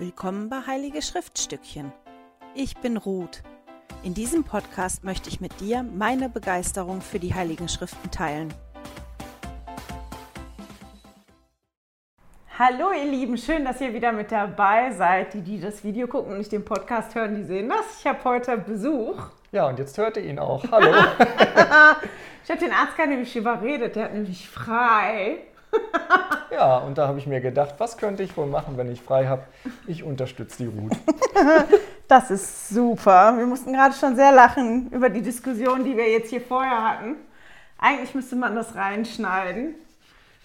Willkommen bei Heilige Schriftstückchen. Ich bin Ruth. In diesem Podcast möchte ich mit dir meine Begeisterung für die Heiligen Schriften teilen. Hallo ihr Lieben, schön, dass ihr wieder mit dabei seid. Die, die das Video gucken und nicht den Podcast hören, die sehen das. Ich habe heute Besuch. Ja, und jetzt hört ihr ihn auch. Hallo. ich habe den Arzt gar nicht überredet, der hat nämlich frei. Ja, und da habe ich mir gedacht, was könnte ich wohl machen, wenn ich frei habe? Ich unterstütze die Ruth. das ist super. Wir mussten gerade schon sehr lachen über die Diskussion, die wir jetzt hier vorher hatten. Eigentlich müsste man das reinschneiden.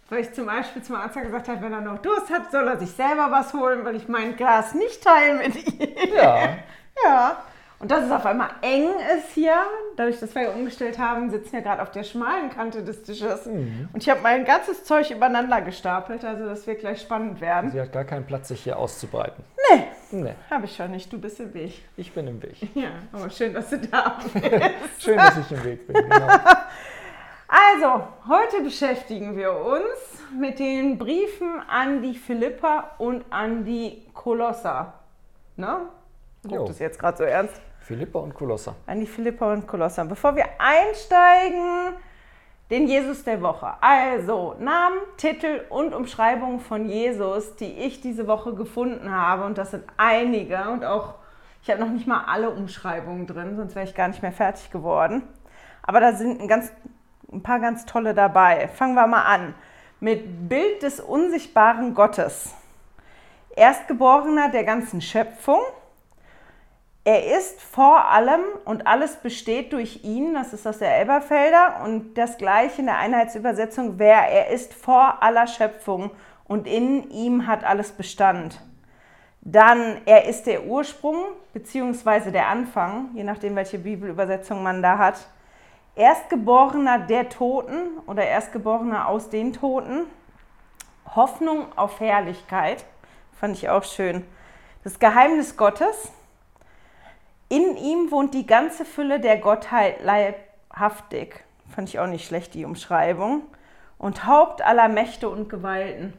Weil ich zum Beispiel zum Arzt gesagt habe, wenn er noch Durst hat, soll er sich selber was holen, weil ich mein Glas nicht teile mit ihm. Ja. ja. Und dass es auf einmal eng ist hier, dadurch, dass wir umgestellt haben, sitzen wir gerade auf der schmalen Kante des Tisches. Mhm. Und ich habe mein ganzes Zeug übereinander gestapelt, also das wird gleich spannend werden. Sie hat gar keinen Platz, sich hier auszubreiten. Nee. Nee. Habe ich schon nicht. Du bist im Weg. Ich bin im Weg. Ja, aber schön, dass du da bist. schön, dass ich im Weg bin, genau. Also, heute beschäftigen wir uns mit den Briefen an die Philippa und an die Kolosser. Ne? Guckt es jetzt gerade so ernst? Philippa und Kolosser. An die Philippa und Kolosser. Bevor wir einsteigen, den Jesus der Woche. Also Namen, Titel und Umschreibungen von Jesus, die ich diese Woche gefunden habe. Und das sind einige. Und auch, ich habe noch nicht mal alle Umschreibungen drin, sonst wäre ich gar nicht mehr fertig geworden. Aber da sind ein, ganz, ein paar ganz tolle dabei. Fangen wir mal an mit Bild des unsichtbaren Gottes. Erstgeborener der ganzen Schöpfung er ist vor allem und alles besteht durch ihn, das ist aus der Elberfelder und das gleiche in der Einheitsübersetzung, wer er ist vor aller Schöpfung und in ihm hat alles Bestand. Dann, er ist der Ursprung bzw. der Anfang, je nachdem, welche Bibelübersetzung man da hat. Erstgeborener der Toten oder Erstgeborener aus den Toten. Hoffnung auf Herrlichkeit, fand ich auch schön. Das Geheimnis Gottes, in ihm wohnt die ganze Fülle der Gottheit leibhaftig. Fand ich auch nicht schlecht, die Umschreibung. Und Haupt aller Mächte und Gewalten.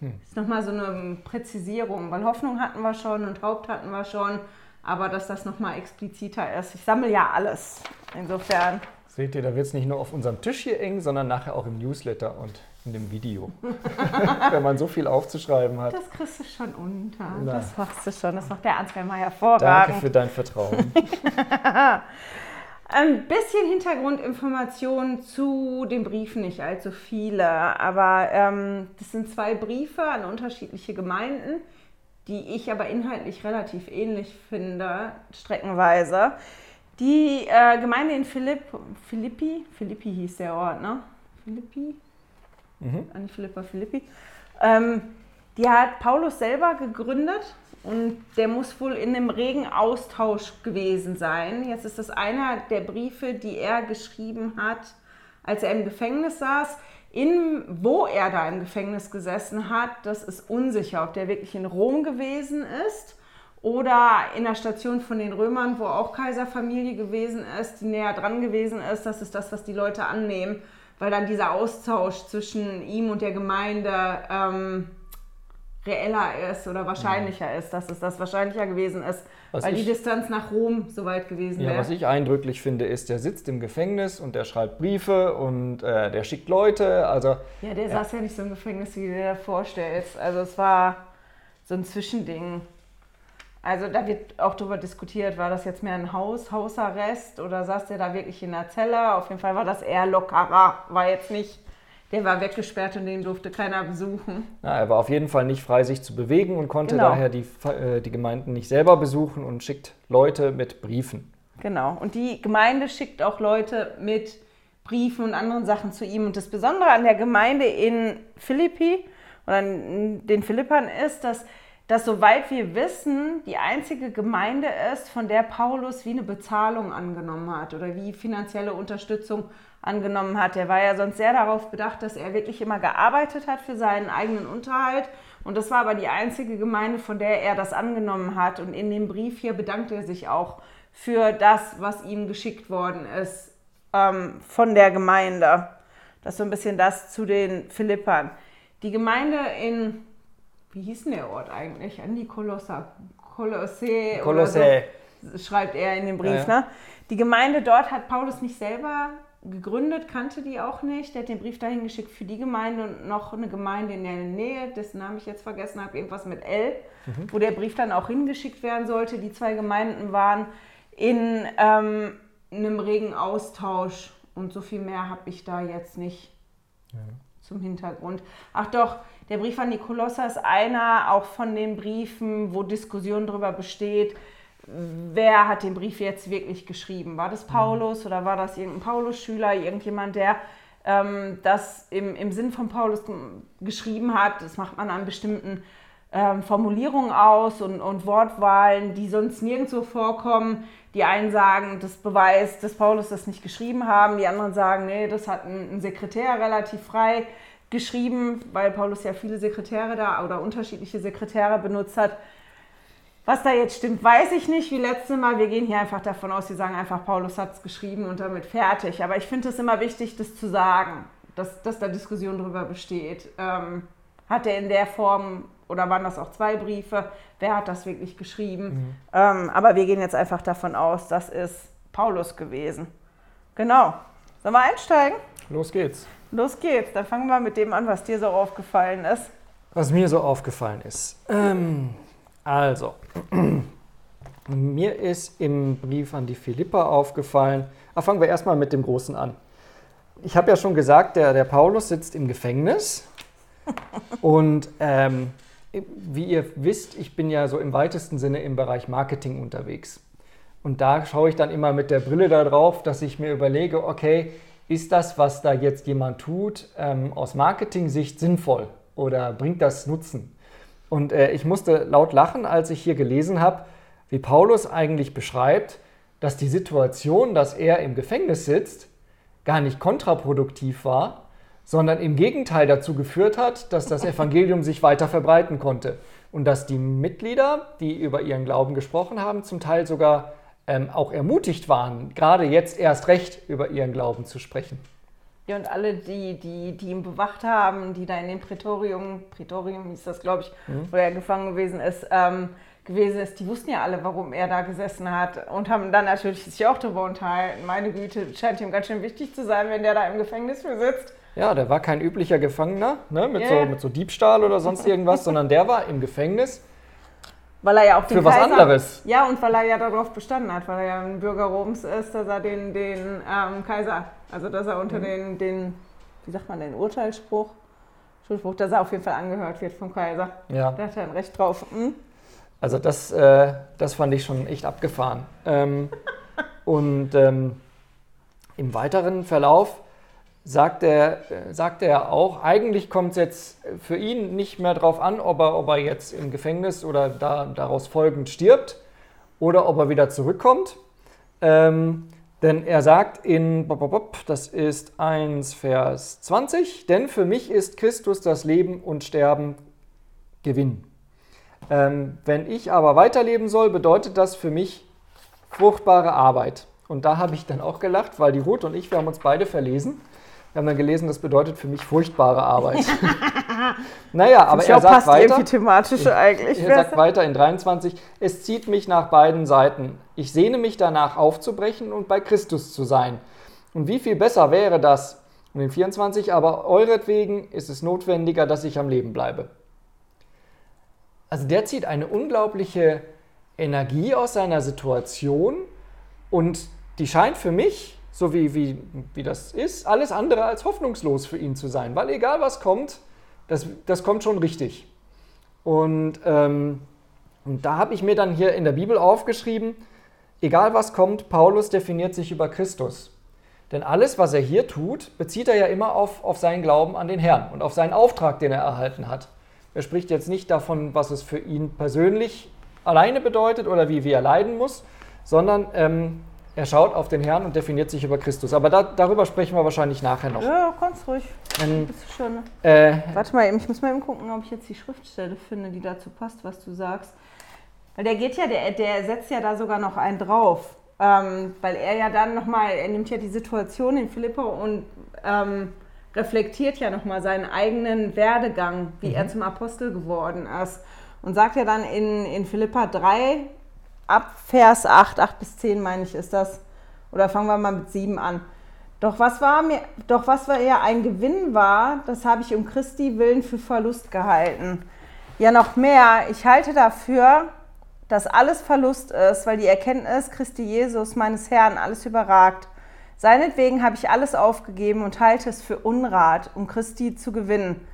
Hm. Ist nochmal so eine Präzisierung, weil Hoffnung hatten wir schon und Haupt hatten wir schon, aber dass das nochmal expliziter ist. Ich sammle ja alles. Insofern. Seht ihr, da wird es nicht nur auf unserem Tisch hier eng, sondern nachher auch im Newsletter und in dem Video. Wenn man so viel aufzuschreiben hat. Das kriegst du schon unter. Na. Das machst du schon. Das macht der Ansgar mal hervorragend. Danke für dein Vertrauen. Ein bisschen Hintergrundinformationen zu den Briefen, nicht allzu viele, aber ähm, das sind zwei Briefe an unterschiedliche Gemeinden, die ich aber inhaltlich relativ ähnlich finde, streckenweise. Die äh, Gemeinde in Philipp, Philippi, Philippi hieß der Ort, ne? Philippi? Mhm. an Philippa Philippi. Ähm, die hat Paulus selber gegründet und der muss wohl in einem regen Austausch gewesen sein. Jetzt ist das einer der Briefe, die er geschrieben hat, als er im Gefängnis saß. In, wo er da im Gefängnis gesessen hat, das ist unsicher, ob der wirklich in Rom gewesen ist oder in der Station von den Römern, wo auch Kaiserfamilie gewesen ist, die näher dran gewesen ist. Das ist das, was die Leute annehmen weil dann dieser Austausch zwischen ihm und der Gemeinde ähm, reeller ist oder wahrscheinlicher ja. ist, dass es das wahrscheinlicher gewesen ist, was weil ich, die Distanz nach Rom so weit gewesen wäre. Ja, was ich eindrücklich finde, ist, der sitzt im Gefängnis und der schreibt Briefe und äh, der schickt Leute. Also, ja, der ja. saß ja nicht so im Gefängnis, wie du dir das vorstellst. Also es war so ein Zwischending. Also da wird auch darüber diskutiert, war das jetzt mehr ein Haus, Hausarrest oder saß der da wirklich in der Zelle? Auf jeden Fall war das eher lockerer, war jetzt nicht, der war weggesperrt und den durfte keiner besuchen. Ja, er war auf jeden Fall nicht frei, sich zu bewegen und konnte genau. daher die, äh, die Gemeinden nicht selber besuchen und schickt Leute mit Briefen. Genau, und die Gemeinde schickt auch Leute mit Briefen und anderen Sachen zu ihm. Und das Besondere an der Gemeinde in Philippi oder in den Philippern ist, dass dass soweit wir wissen, die einzige Gemeinde ist, von der Paulus wie eine Bezahlung angenommen hat oder wie finanzielle Unterstützung angenommen hat. Er war ja sonst sehr darauf bedacht, dass er wirklich immer gearbeitet hat für seinen eigenen Unterhalt. Und das war aber die einzige Gemeinde, von der er das angenommen hat. Und in dem Brief hier bedankt er sich auch für das, was ihm geschickt worden ist ähm, von der Gemeinde. Das ist so ein bisschen das zu den Philippern. Die Gemeinde in wie hieß denn der Ort eigentlich? An die Kolosser, Kolosse. Kolosse. So, schreibt er in dem Brief. Ja, ja. Ne? Die Gemeinde dort hat Paulus nicht selber gegründet, kannte die auch nicht. Der hat den Brief dahin geschickt für die Gemeinde und noch eine Gemeinde in der Nähe, dessen Namen ich jetzt vergessen habe, irgendwas mit L, Mhm. wo der Brief dann auch hingeschickt werden sollte. Die zwei Gemeinden waren in ähm, einem regen Austausch und so viel mehr habe ich da jetzt nicht zum Hintergrund. Ach doch, der Brief an die Kolosser ist einer auch von den Briefen, wo Diskussion darüber besteht, wer hat den Brief jetzt wirklich geschrieben? War das Paulus oder war das irgendein Paulus-Schüler, irgendjemand, der ähm, das im, im Sinn von Paulus geschrieben hat? Das macht man an bestimmten ähm, Formulierungen aus und, und Wortwahlen, die sonst nirgendwo vorkommen. Die einen sagen, das beweist, dass Paulus das nicht geschrieben haben. Die anderen sagen, nee, das hat ein, ein Sekretär relativ frei geschrieben, weil Paulus ja viele Sekretäre da oder unterschiedliche Sekretäre benutzt hat. Was da jetzt stimmt, weiß ich nicht. Wie letztes Mal, wir gehen hier einfach davon aus, wir sagen einfach, Paulus hat es geschrieben und damit fertig. Aber ich finde es immer wichtig, das zu sagen, dass, dass da Diskussion darüber besteht. Ähm, hat er in der Form oder waren das auch zwei Briefe? Wer hat das wirklich geschrieben? Ähm, aber wir gehen jetzt einfach davon aus, das ist Paulus gewesen. Genau. Sollen wir einsteigen? Los geht's. Los geht's. Dann fangen wir mit dem an, was dir so aufgefallen ist. Was mir so aufgefallen ist. Ähm, also, mir ist im Brief an die Philippa aufgefallen. Ah, fangen wir erstmal mit dem Großen an. Ich habe ja schon gesagt, der, der Paulus sitzt im Gefängnis. Und ähm, wie ihr wisst, ich bin ja so im weitesten Sinne im Bereich Marketing unterwegs. Und da schaue ich dann immer mit der Brille da drauf, dass ich mir überlege, okay, ist das, was da jetzt jemand tut, ähm, aus Marketing-Sicht sinnvoll oder bringt das Nutzen? Und äh, ich musste laut lachen, als ich hier gelesen habe, wie Paulus eigentlich beschreibt, dass die Situation, dass er im Gefängnis sitzt, gar nicht kontraproduktiv war, sondern im Gegenteil dazu geführt hat, dass das Evangelium sich weiter verbreiten konnte. Und dass die Mitglieder, die über ihren Glauben gesprochen haben, zum Teil sogar ähm, auch ermutigt waren, gerade jetzt erst recht über ihren Glauben zu sprechen. Ja, und alle, die, die, die ihn bewacht haben, die da in dem Prätorium, Prätorium hieß das, glaube ich, wo er gefangen gewesen ist, ähm, gewesen ist, die wussten ja alle, warum er da gesessen hat und haben dann natürlich sich auch darüber unterhalten. Meine Güte, scheint ihm ganz schön wichtig zu sein, wenn der da im Gefängnis für sitzt. Ja, der war kein üblicher Gefangener ne, mit, Ja. so, mit so Diebstahl oder sonst irgendwas, sondern der war im Gefängnis Weil er ja auch den für was Kaiser, anderes. Ja, und weil er ja darauf bestanden hat, weil er ja ein Bürger Roms ist, dass er den, den ähm, Kaiser, also dass er Mhm. unter den, den, wie sagt man, den Urteilsspruch, Schuldspruch, dass er auf jeden Fall angehört wird vom Kaiser. Ja. Da hat er ein Recht drauf. Hm? Also das, äh, das fand ich schon echt abgefahren. Ähm, und ähm, im weiteren Verlauf sagt er, sagt er auch, eigentlich kommt es jetzt für ihn nicht mehr darauf an, ob er, ob er jetzt im Gefängnis oder da, daraus folgend stirbt oder ob er wieder zurückkommt. Ähm, denn er sagt in, das ist 1 Vers 20, denn für mich ist Christus das Leben und Sterben Gewinn. Ähm, wenn ich aber weiterleben soll, bedeutet das für mich fruchtbare Arbeit. Und da habe ich dann auch gelacht, weil die Ruth und ich, wir haben uns beide verlesen. Wir haben dann gelesen, das bedeutet für mich furchtbare Arbeit. naja, aber er sagt passt weiter. irgendwie thematisch eigentlich. Er sagt weiter in 23, es zieht mich nach beiden Seiten. Ich sehne mich danach aufzubrechen und bei Christus zu sein. Und wie viel besser wäre das? Und in 24, aber euretwegen ist es notwendiger, dass ich am Leben bleibe. Also der zieht eine unglaubliche Energie aus seiner Situation und die scheint für mich, so wie, wie, wie das ist, alles andere als hoffnungslos für ihn zu sein. Weil egal was kommt, das, das kommt schon richtig. Und, ähm, und da habe ich mir dann hier in der Bibel aufgeschrieben, egal was kommt, Paulus definiert sich über Christus. Denn alles, was er hier tut, bezieht er ja immer auf, auf seinen Glauben an den Herrn und auf seinen Auftrag, den er erhalten hat. Er spricht jetzt nicht davon, was es für ihn persönlich alleine bedeutet oder wie, wie er leiden muss, sondern ähm, er schaut auf den Herrn und definiert sich über Christus. Aber da, darüber sprechen wir wahrscheinlich nachher noch. Ja, ganz ruhig. Ähm, schon. äh, Warte mal, eben, ich muss mal eben gucken, ob ich jetzt die Schriftstelle finde, die dazu passt, was du sagst. Weil der geht ja, der, der setzt ja da sogar noch einen drauf. Ähm, weil er ja dann nochmal, er nimmt ja die Situation in Philippa und ähm, reflektiert ja nochmal seinen eigenen Werdegang, wie mhm. er zum Apostel geworden ist. Und sagt ja dann in, in Philippa 3, ab Vers 8, 8 bis 10 meine ich, ist das. Oder fangen wir mal mit 7 an. Doch was war mir, doch was war eher ein Gewinn war, das habe ich um Christi willen für Verlust gehalten. Ja, noch mehr, ich halte dafür, dass alles Verlust ist, weil die Erkenntnis Christi Jesus, meines Herrn, alles überragt. Seinetwegen habe ich alles aufgegeben und halte es für Unrat, um Christi zu gewinnen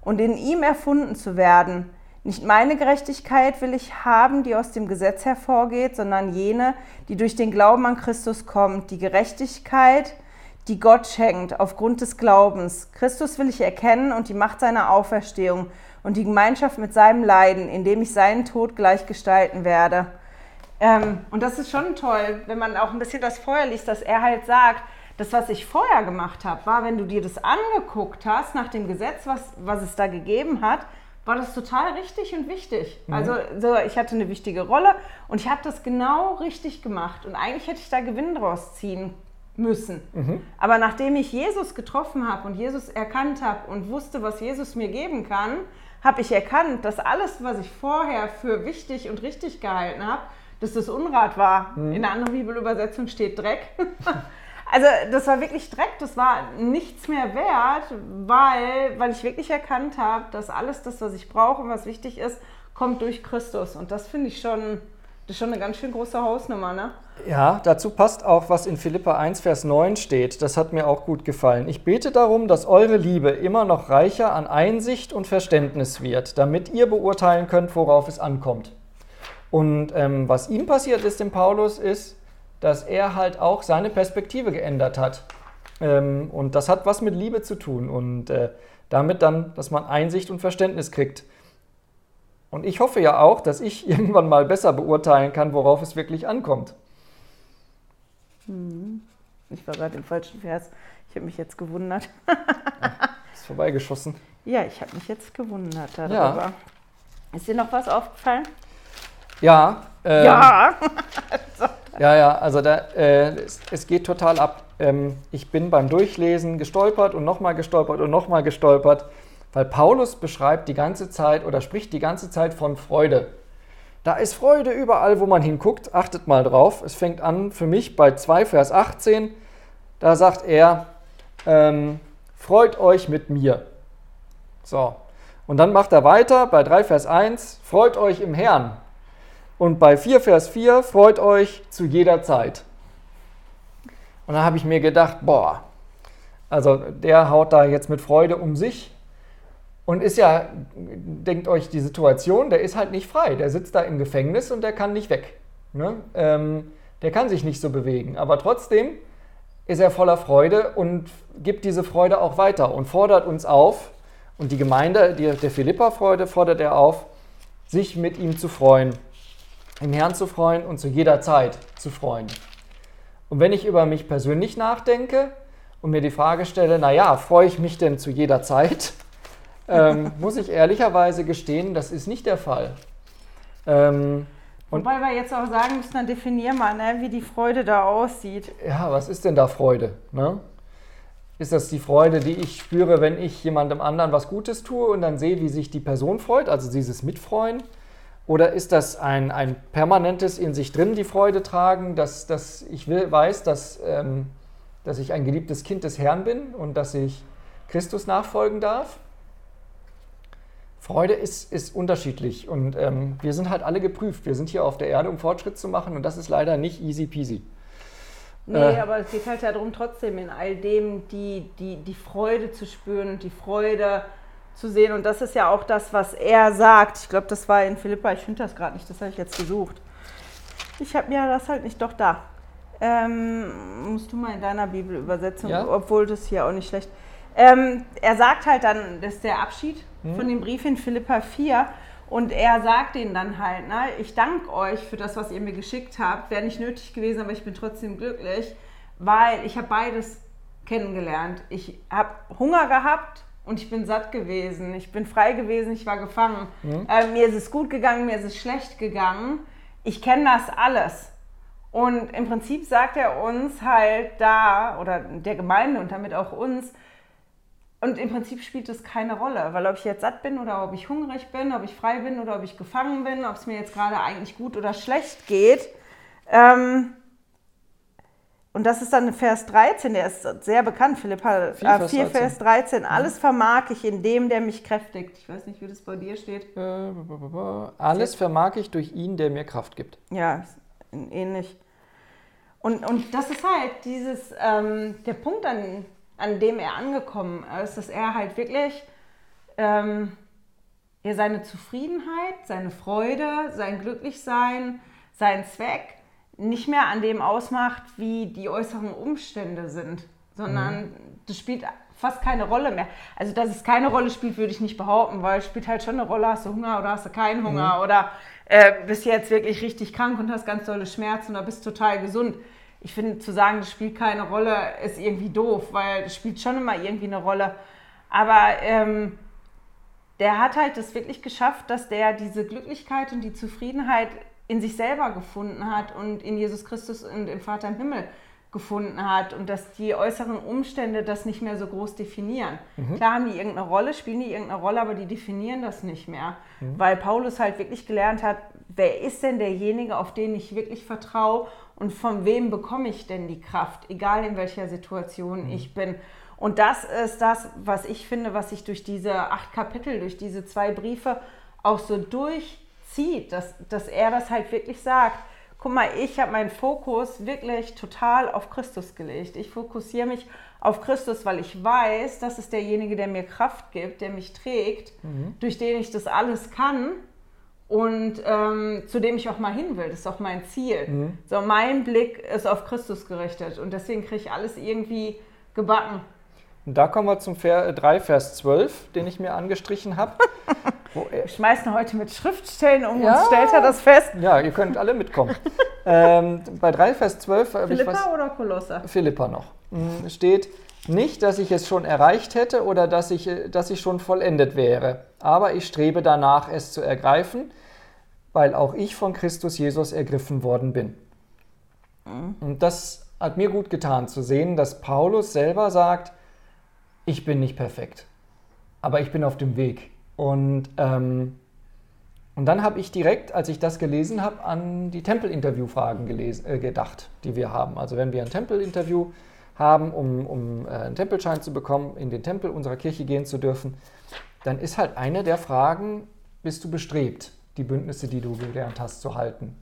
und in ihm erfunden zu werden. Nicht meine Gerechtigkeit will ich haben, die aus dem Gesetz hervorgeht, sondern jene, die durch den Glauben an Christus kommt, die Gerechtigkeit, die Gott schenkt aufgrund des Glaubens. Christus will ich erkennen und die Macht seiner Auferstehung und die Gemeinschaft mit seinem Leiden, indem ich seinen Tod gleich gestalten werde. Ähm, und das ist schon toll, wenn man auch ein bisschen das Feuer liest, dass er halt sagt, das, was ich vorher gemacht habe, war, wenn du dir das angeguckt hast nach dem Gesetz, was, was es da gegeben hat, war das total richtig und wichtig. Mhm. Also so, ich hatte eine wichtige Rolle und ich habe das genau richtig gemacht. Und eigentlich hätte ich da Gewinn draus ziehen müssen. Mhm. Aber nachdem ich Jesus getroffen habe und Jesus erkannt habe und wusste, was Jesus mir geben kann, habe ich erkannt, dass alles, was ich vorher für wichtig und richtig gehalten habe, dass das Unrat war. Mhm. In der anderen Bibelübersetzung steht Dreck. also das war wirklich Dreck, das war nichts mehr wert, weil, weil ich wirklich erkannt habe, dass alles das, was ich brauche und was wichtig ist, kommt durch Christus. Und das finde ich schon, das ist schon eine ganz schön große Hausnummer, ne? Ja, dazu passt auch, was in Philippa 1, Vers 9 steht. Das hat mir auch gut gefallen. Ich bete darum, dass eure Liebe immer noch reicher an Einsicht und Verständnis wird, damit ihr beurteilen könnt, worauf es ankommt. Und ähm, was ihm passiert ist, dem Paulus, ist, dass er halt auch seine Perspektive geändert hat. Ähm, und das hat was mit Liebe zu tun und äh, damit dann, dass man Einsicht und Verständnis kriegt. Und ich hoffe ja auch, dass ich irgendwann mal besser beurteilen kann, worauf es wirklich ankommt. Hm. Ich war gerade im falschen Vers. Ich habe mich jetzt gewundert. ist vorbeigeschossen. Ja, ich habe mich jetzt gewundert darüber. Ja. Ist dir noch was aufgefallen? Ja. Ähm, ja. Ja, ja, also da, äh, es, es, geht total ab. Ähm, ich bin beim Durchlesen gestolpert und nochmal gestolpert und nochmal gestolpert, weil Paulus beschreibt die ganze Zeit oder spricht die ganze Zeit von Freude. Da ist Freude überall, wo man hinguckt. Achtet mal drauf. Es fängt an für mich bei 2 Vers 18. Da sagt er, ähm, freut euch mit mir. So. Und dann macht er weiter bei 3 Vers 1, freut euch im Herrn. Und bei 4 Vers 4, freut euch zu jeder Zeit. Und da habe ich mir gedacht, boah, also der haut da jetzt mit Freude um sich und ist ja, denkt euch die Situation, der ist halt nicht frei. Der sitzt da im Gefängnis und der kann nicht weg. Ne? Ähm, der kann sich nicht so bewegen. Aber trotzdem ist er voller Freude und gibt diese Freude auch weiter und fordert uns auf. Und die Gemeinde die, der Philippa-Freude fordert er auf, sich mit ihm zu freuen, im Herrn zu freuen und zu jeder Zeit zu freuen. Und wenn ich über mich persönlich nachdenke und mir die Frage stelle, naja, freue ich mich denn zu jeder Zeit? ähm, muss ich ehrlicherweise gestehen, das ist nicht der Fall. Ähm, Wobei wir jetzt auch sagen müssen, dann definier mal, ne, wie die Freude da aussieht. Ja, was ist denn da Freude? Ne? Ist das die Freude, die ich spüre, wenn ich jemandem anderen was Gutes tue und dann sehe, wie sich die Person freut, also dieses Mitfreuen? Oder ist das ein, ein permanentes in sich drin die Freude tragen, dass, dass ich will, weiß, dass, ähm, dass ich ein geliebtes Kind des Herrn bin und dass ich Christus nachfolgen darf? Freude ist, ist unterschiedlich und ähm, wir sind halt alle geprüft. Wir sind hier auf der Erde, um Fortschritt zu machen und das ist leider nicht easy peasy. Nee, äh, aber es geht halt darum, trotzdem in all dem die, die, die Freude zu spüren und die Freude zu sehen. Und das ist ja auch das, was er sagt. Ich glaube, das war in Philippa, ich finde das gerade nicht, das habe ich jetzt gesucht. Ich habe mir das halt nicht, doch da. Ähm, musst du mal in deiner Bibelübersetzung, ja? obwohl das hier auch nicht schlecht ähm, er sagt halt dann, das ist der Abschied mhm. von dem Brief in Philippa 4. Und er sagt ihnen dann halt, ne, ich danke euch für das, was ihr mir geschickt habt. Wäre nicht nötig gewesen, aber ich bin trotzdem glücklich, weil ich habe beides kennengelernt. Ich habe Hunger gehabt und ich bin satt gewesen. Ich bin frei gewesen, ich war gefangen. Mhm. Äh, mir ist es gut gegangen, mir ist es schlecht gegangen. Ich kenne das alles. Und im Prinzip sagt er uns halt da, oder der Gemeinde und damit auch uns, und im Prinzip spielt das keine Rolle, weil ob ich jetzt satt bin oder ob ich hungrig bin, ob ich frei bin oder ob ich gefangen bin, ob es mir jetzt gerade eigentlich gut oder schlecht geht. Ähm, und das ist dann Vers 13, der ist sehr bekannt, Philippa 4, äh, 4 Vers 13. Mhm. Alles vermag ich in dem, der mich kräftigt. Ich weiß nicht, wie das bei dir steht. Äh, alles vermag ich durch ihn, der mir Kraft gibt. Ja, ähnlich. Und, und das ist halt dieses, ähm, der Punkt, an, an dem er angekommen ist, dass er halt wirklich ähm, ja, seine Zufriedenheit, seine Freude, sein Glücklichsein, sein Zweck nicht mehr an dem ausmacht, wie die äußeren Umstände sind, sondern mhm. das spielt fast keine Rolle mehr. Also, dass es keine Rolle spielt, würde ich nicht behaupten, weil es spielt halt schon eine Rolle, hast du Hunger oder hast du keinen Hunger mhm. oder äh, bist jetzt wirklich richtig krank und hast ganz tolle Schmerzen oder bist total gesund. Ich finde, zu sagen, das spielt keine Rolle, ist irgendwie doof, weil es spielt schon immer irgendwie eine Rolle. Aber ähm, der hat halt das wirklich geschafft, dass der diese Glücklichkeit und die Zufriedenheit in sich selber gefunden hat und in Jesus Christus und im Vater im Himmel gefunden hat und dass die äußeren Umstände das nicht mehr so groß definieren. Mhm. Klar haben die irgendeine Rolle, spielen die irgendeine Rolle, aber die definieren das nicht mehr, mhm. weil Paulus halt wirklich gelernt hat, wer ist denn derjenige, auf den ich wirklich vertraue und von wem bekomme ich denn die Kraft, egal in welcher Situation mhm. ich bin. Und das ist das, was ich finde, was sich durch diese acht Kapitel, durch diese zwei Briefe auch so durch zieht, dass, dass er das halt wirklich sagt. Guck mal, ich habe meinen Fokus wirklich total auf Christus gelegt. Ich fokussiere mich auf Christus, weil ich weiß, das ist derjenige, der mir Kraft gibt, der mich trägt, mhm. durch den ich das alles kann und ähm, zu dem ich auch mal hin will. Das ist auch mein Ziel. Mhm. So, mein Blick ist auf Christus gerichtet und deswegen kriege ich alles irgendwie gebacken. Und da kommen wir zum 3, Vers 12, den ich mir angestrichen habe. Wir schmeißen heute mit Schriftstellen um ja, uns, stellt er das fest? Ja, ihr könnt alle mitkommen. ähm, bei 3, Vers 12 habe ich was... oder Kolosser? Philippa noch. Hm, steht, nicht, dass ich es schon erreicht hätte oder dass ich, äh, dass ich schon vollendet wäre, aber ich strebe danach, es zu ergreifen, weil auch ich von Christus Jesus ergriffen worden bin. Mhm. Und das hat mir gut getan zu sehen, dass Paulus selber sagt, ich bin nicht perfekt, aber ich bin auf dem Weg. Und, ähm, und dann habe ich direkt, als ich das gelesen habe, an die Tempelinterviewfragen äh, gedacht, die wir haben. Also wenn wir ein Tempelinterview haben, um, um äh, einen Tempelschein zu bekommen, in den Tempel unserer Kirche gehen zu dürfen, dann ist halt eine der Fragen, bist du bestrebt, die Bündnisse, die du gelernt hast, zu halten?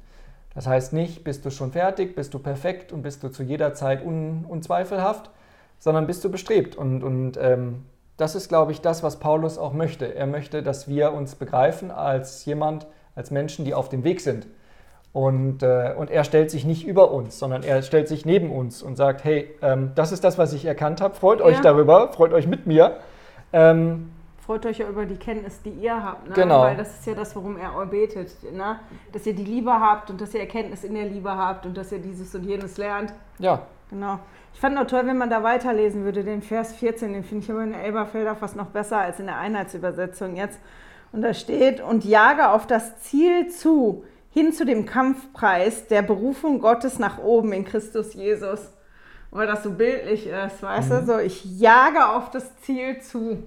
Das heißt nicht, bist du schon fertig, bist du perfekt und bist du zu jeder Zeit un, unzweifelhaft, sondern bist du bestrebt. Und, und ähm, das ist, glaube ich, das, was Paulus auch möchte. Er möchte, dass wir uns begreifen als jemand, als Menschen, die auf dem Weg sind. Und, äh, und er stellt sich nicht über uns, sondern er stellt sich neben uns und sagt, hey, ähm, das ist das, was ich erkannt habe, freut ja. euch darüber, freut euch mit mir. Ähm, freut euch ja über die Kenntnis, die ihr habt. Ne? Genau. Weil das ist ja das, worum er betet. Ne? Dass ihr die Liebe habt und dass ihr Erkenntnis in der Liebe habt und dass ihr dieses und jenes lernt. Ja. Genau. Ich fand noch toll, wenn man da weiterlesen würde, den Vers 14, den finde ich aber in der Elberfelder fast noch besser als in der Einheitsübersetzung jetzt. Und da steht, und jage auf das Ziel zu, hin zu dem Kampfpreis der Berufung Gottes nach oben in Christus Jesus. Weil das so bildlich ist, weißt mhm. du? So, ich jage auf das Ziel zu.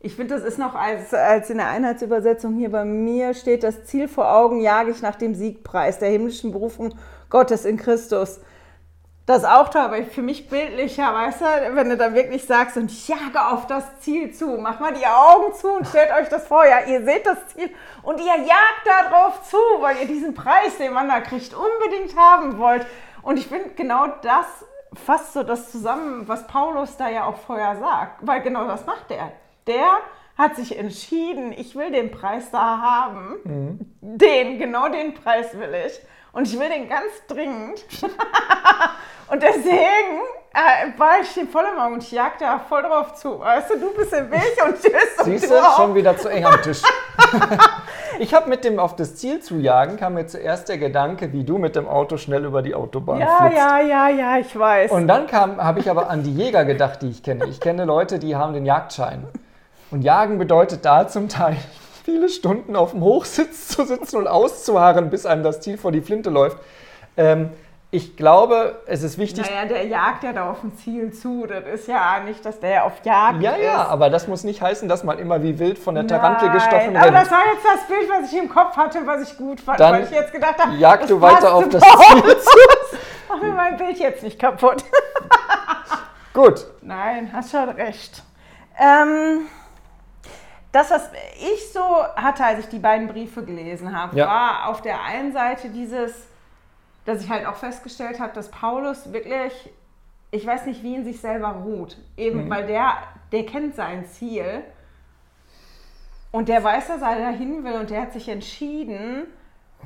Ich finde, das ist noch als, als in der Einheitsübersetzung hier bei mir steht, das Ziel vor Augen jage ich nach dem Siegpreis der himmlischen Berufung Gottes in Christus. Das auch toll, aber für mich bildlicher, weißt du, wenn du da wirklich sagst und ich jage auf das Ziel zu, mach mal die Augen zu und stellt euch das vor, ja, ihr seht das Ziel und ihr jagt da drauf zu, weil ihr diesen Preis, den man da kriegt, unbedingt haben wollt. Und ich finde genau das fast so das zusammen, was Paulus da ja auch vorher sagt, weil genau das macht er. Der hat sich entschieden, ich will den Preis da haben, mhm. den, genau den Preis will ich. Und ich will den ganz dringend. und deswegen äh, war ich hier voll im Auge und ich jag da voll drauf zu. Weißt du, du bist im Weg und tschüss. Siehst du, schon wieder zu eng am Tisch. ich habe mit dem auf das Ziel zu jagen, kam mir zuerst der Gedanke, wie du mit dem Auto schnell über die Autobahn ja, flitzt. Ja, ja, ja, ich weiß. Und dann habe ich aber an die Jäger gedacht, die ich kenne. Ich kenne Leute, die haben den Jagdschein. Und jagen bedeutet da zum Teil viele Stunden auf dem Hochsitz zu sitzen und auszuharren, bis einem das Ziel vor die Flinte läuft. Ähm, ich glaube, es ist wichtig. Naja, der jagt ja da auf ein Ziel zu. Das ist ja nicht, dass der auf Jagd ja, ist. Ja, ja, aber das muss nicht heißen, dass man immer wie wild von der Tarantel gestochen wird. Aber das war jetzt das Bild, was ich im Kopf hatte, was ich gut fand, Dann weil ich jetzt gedacht habe, jag du weiter auf das Ziel zu. Mach mir mein Bild jetzt nicht kaputt. gut. Nein, hast schon recht. Ähm, das, was ich so hatte, als ich die beiden Briefe gelesen habe, ja. war auf der einen Seite dieses dass ich halt auch festgestellt habe, dass Paulus wirklich, ich weiß nicht, wie in sich selber ruht. Eben, mhm. weil der, der kennt sein Ziel und der weiß, dass er dahin will und der hat sich entschieden,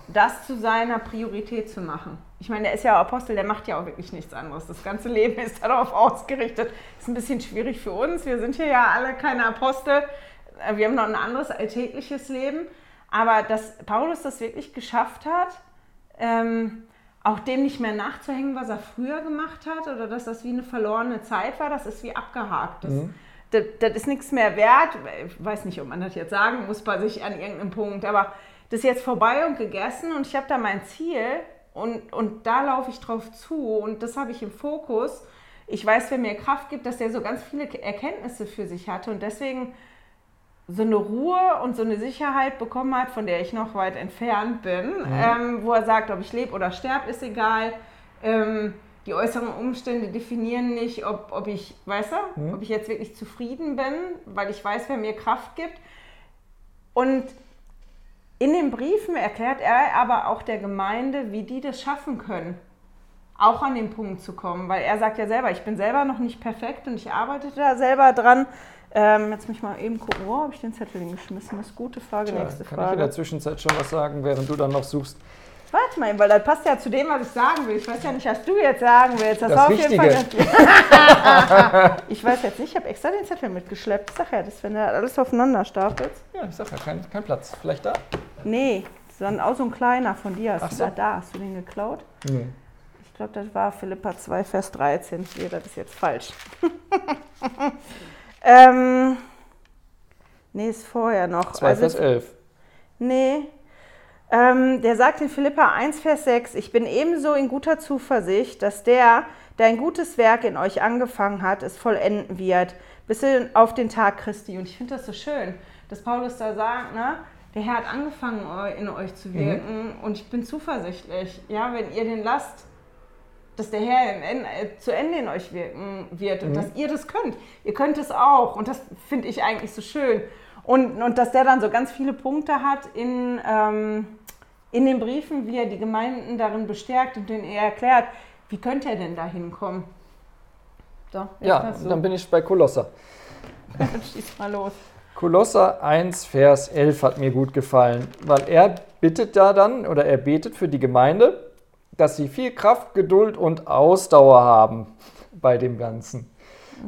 das zu seiner Priorität zu machen. Ich meine, der ist ja Apostel, der macht ja auch wirklich nichts anderes. Das ganze Leben ist darauf ausgerichtet. Ist ein bisschen schwierig für uns. Wir sind hier ja alle keine Apostel. Wir haben noch ein anderes alltägliches Leben. Aber dass Paulus das wirklich geschafft hat, ähm, auch dem nicht mehr nachzuhängen, was er früher gemacht hat oder dass das wie eine verlorene Zeit war, das ist wie abgehakt. Das, mhm. das, das ist nichts mehr wert. Ich weiß nicht, ob man das jetzt sagen muss bei sich an irgendeinem Punkt, aber das ist jetzt vorbei und gegessen und ich habe da mein Ziel und, und da laufe ich drauf zu und das habe ich im Fokus. Ich weiß, wer mir Kraft gibt, dass der so ganz viele Erkenntnisse für sich hatte und deswegen so eine Ruhe und so eine Sicherheit bekommen hat, von der ich noch weit entfernt bin, mhm. ähm, wo er sagt, ob ich lebe oder sterbe, ist egal. Ähm, die äußeren Umstände definieren nicht, ob, ob ich, weißt du, mhm. ob ich jetzt wirklich zufrieden bin, weil ich weiß, wer mir Kraft gibt. Und in den Briefen erklärt er aber auch der Gemeinde, wie die das schaffen können, auch an den Punkt zu kommen, weil er sagt ja selber, ich bin selber noch nicht perfekt und ich arbeite da selber dran. Ähm, jetzt muss ich mal eben gucken, wo habe ich den Zettel hingeschmissen? Das ist eine gute Frage, Tja, nächste kann Frage. Kann ich in der Zwischenzeit schon was sagen, während du dann noch suchst? Warte mal, weil das passt ja zu dem, was ich sagen will. Ich weiß ja nicht, was du jetzt sagen willst. Das, das auf jeden Fall. ich weiß jetzt nicht, ich habe extra den Zettel mitgeschleppt. Ich sag ja, das, wenn du alles aufeinander stapelt. Ja, ich sag ja, kein, kein Platz. Vielleicht da? Nee, sondern auch so ein kleiner von dir. Hast Ach du so. da, da? Hast du den geklaut? Nee. Ich glaube, das war Philippa 2, Vers 13. Nee, das ist jetzt falsch. ähm. Nee, ist vorher noch. 2 also, Vers 11. Nee. Ähm, der sagt in Philippa 1, Vers 6, ich bin ebenso in guter Zuversicht, dass der, der ein gutes Werk in euch angefangen hat, es vollenden wird, bis auf den Tag Christi. Und ich finde das so schön, dass Paulus da sagt, ne, der Herr hat angefangen, in euch zu wirken mhm. und ich bin zuversichtlich, ja, wenn ihr den lasst, dass der Herr äh, zu Ende in euch wirken wird und mhm. dass ihr das könnt. Ihr könnt es auch und das finde ich eigentlich so schön. Und, und dass der dann so ganz viele Punkte hat in, ähm, in den Briefen, wie er die Gemeinden darin bestärkt und denen er erklärt, wie könnte er denn da hinkommen. So, ja, dann bin ich bei Kolosser. Schieß mal los. Kolosser 1, Vers 11 hat mir gut gefallen, weil er bittet da dann oder er betet für die Gemeinde dass sie viel Kraft, Geduld und Ausdauer haben bei dem Ganzen.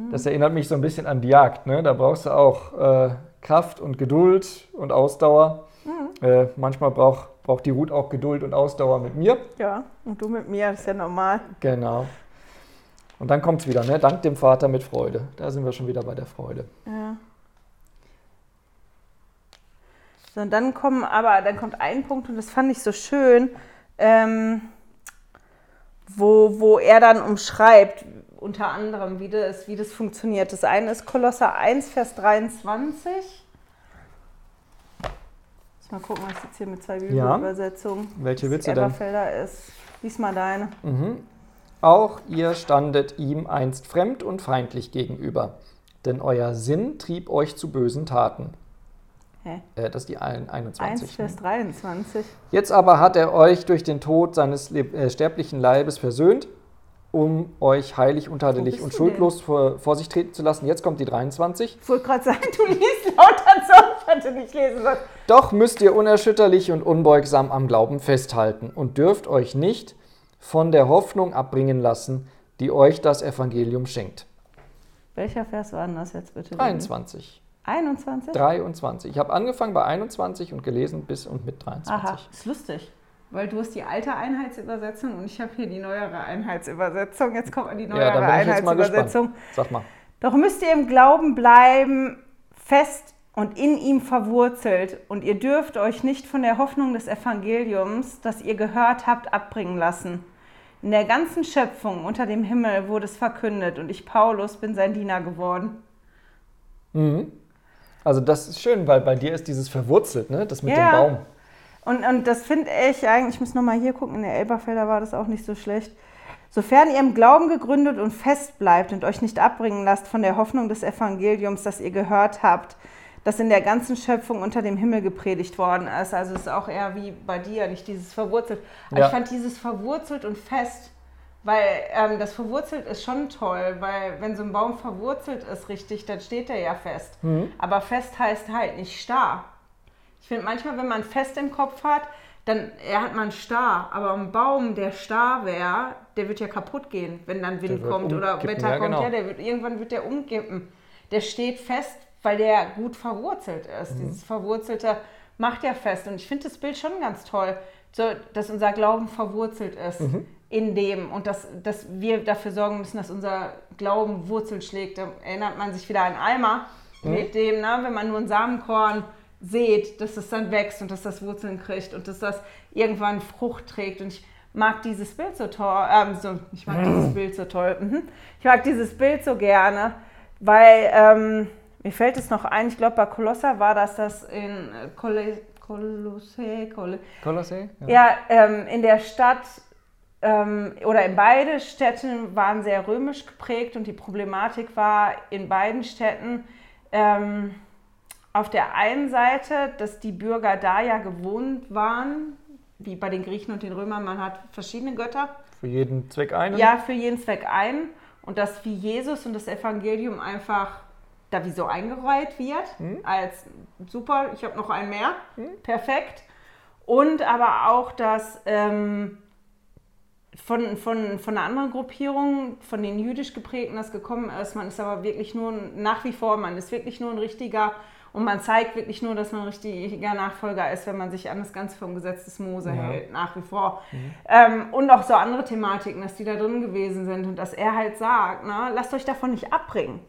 Das erinnert mich so ein bisschen an die Jagd. Ne? Da brauchst du auch äh, Kraft und Geduld und Ausdauer. Mhm. Äh, manchmal braucht, braucht die Ruth auch Geduld und Ausdauer mit mir. Ja, und du mit mir, das ist ja normal. Genau. Und dann kommt es wieder, ne? Dank dem Vater mit Freude. Da sind wir schon wieder bei der Freude. Ja. So, und dann kommen aber, dann kommt ein Punkt und das fand ich so schön. Ähm, wo, wo er dann umschreibt, unter anderem, wie das, wie das funktioniert. Das eine ist Kolosser 1, Vers 23. Mal gucken, was jetzt hier mit zwei Bibelübersetzungen. Ja. Welche willst du denn? ist. Lies mal deine. Mhm. Auch ihr standet ihm einst fremd und feindlich gegenüber, denn euer Sinn trieb euch zu bösen Taten. Hä? Äh, das ist die 21. 1 Vers 23. Jetzt aber hat er euch durch den Tod seines äh, sterblichen Leibes versöhnt, um euch heilig, untadelig und schuldlos vor, vor, sich treten zu lassen. Jetzt kommt die 23. Ich wollte gerade sagen, du liest lauter so, ich hatte nicht lesen sollen. Doch müsst ihr unerschütterlich und unbeugsam am Glauben festhalten und dürft euch nicht von der Hoffnung abbringen lassen, die euch das Evangelium schenkt. Welcher Vers war denn das jetzt bitte? 23. 21? 23. Ich habe angefangen bei 21 und gelesen bis und mit 23. Aha, ist lustig. Weil du hast die alte Einheitsübersetzung und ich habe hier die neuere Einheitsübersetzung. Jetzt kommt die neuere ja, Einheitsübersetzung. Sag mal. Doch müsst ihr im Glauben bleiben, fest und in ihm verwurzelt. Und ihr dürft euch nicht von der Hoffnung des Evangeliums, das ihr gehört habt, abbringen lassen. In der ganzen Schöpfung unter dem Himmel wurde es verkündet und ich, Paulus, bin sein Diener geworden. Mhm. Also das ist schön, weil bei dir ist dieses verwurzelt, ne? das mit Ja. dem Baum. Und, und das finde ich eigentlich, ich muss nochmal hier gucken, in der Elberfelder war das auch nicht so schlecht. Sofern ihr im Glauben gegründet und fest bleibt und euch nicht abbringen lasst von der Hoffnung des Evangeliums, das ihr gehört habt, das in der ganzen Schöpfung unter dem Himmel gepredigt worden ist. Also es ist auch eher wie bei dir, nicht dieses verwurzelt. Aber Ja. ich fand dieses verwurzelt und fest, weil ähm, das verwurzelt ist schon toll, weil wenn so ein Baum verwurzelt ist richtig, dann steht der ja fest. Aber fest heißt halt nicht starr. Ich finde manchmal, wenn man fest im Kopf hat, dann er hat man starr. Aber ein Baum, der starr wäre, der wird ja kaputt gehen, wenn dann Wind kommt oder Wetter ja, kommt. genau. Ja, der wird, irgendwann wird der umkippen. Der steht fest, weil der gut verwurzelt ist. Mhm. Dieses Verwurzelte macht ja fest. Und ich finde das Bild schon ganz toll, so, dass unser Glauben verwurzelt ist Mhm. In dem und dass, dass wir dafür sorgen müssen, dass unser Glauben Wurzel schlägt. Da erinnert man sich wieder an Alma Mhm. mit dem, ne, wenn man nur ein Samenkorn sät, dass es dann wächst und dass das Wurzeln kriegt und dass das irgendwann Frucht trägt. Und ich mag dieses Bild so toll, ähm, so, ich mag dieses Bild so toll. Mhm. Ich mag dieses Bild so gerne, weil ähm, mir fällt es noch ein, ich glaube bei Kolosser war das das in äh, Kole, Kolosse, Kole, Kolossee? ja, ähm, in der Stadt oder in beide Städten waren sehr römisch geprägt und die Problematik war in beiden Städten ähm, auf der einen Seite, dass die Bürger da ja gewohnt waren, wie bei den Griechen und den Römern, man hat verschiedene Götter, Für jeden Zweck einen? ja, für jeden Zweck ein. Und dass wie Jesus und das Evangelium einfach da wie so eingereiht wird, als super, ich habe noch einen mehr, perfekt. Und aber auch, dass ähm, von, von, von einer anderen Gruppierung, von den jüdisch geprägten, das gekommen ist, man ist aber wirklich nur, ein- nach wie vor, man ist wirklich nur ein richtiger und man zeigt wirklich nur, dass man ein richtiger Nachfolger ist, wenn man sich an das Ganze vom Gesetz des Mose Ja. hält, nach wie vor. Ähm, und auch so andere Thematiken, dass die da drin gewesen sind und dass er halt sagt, ne, lasst euch davon nicht abbringen.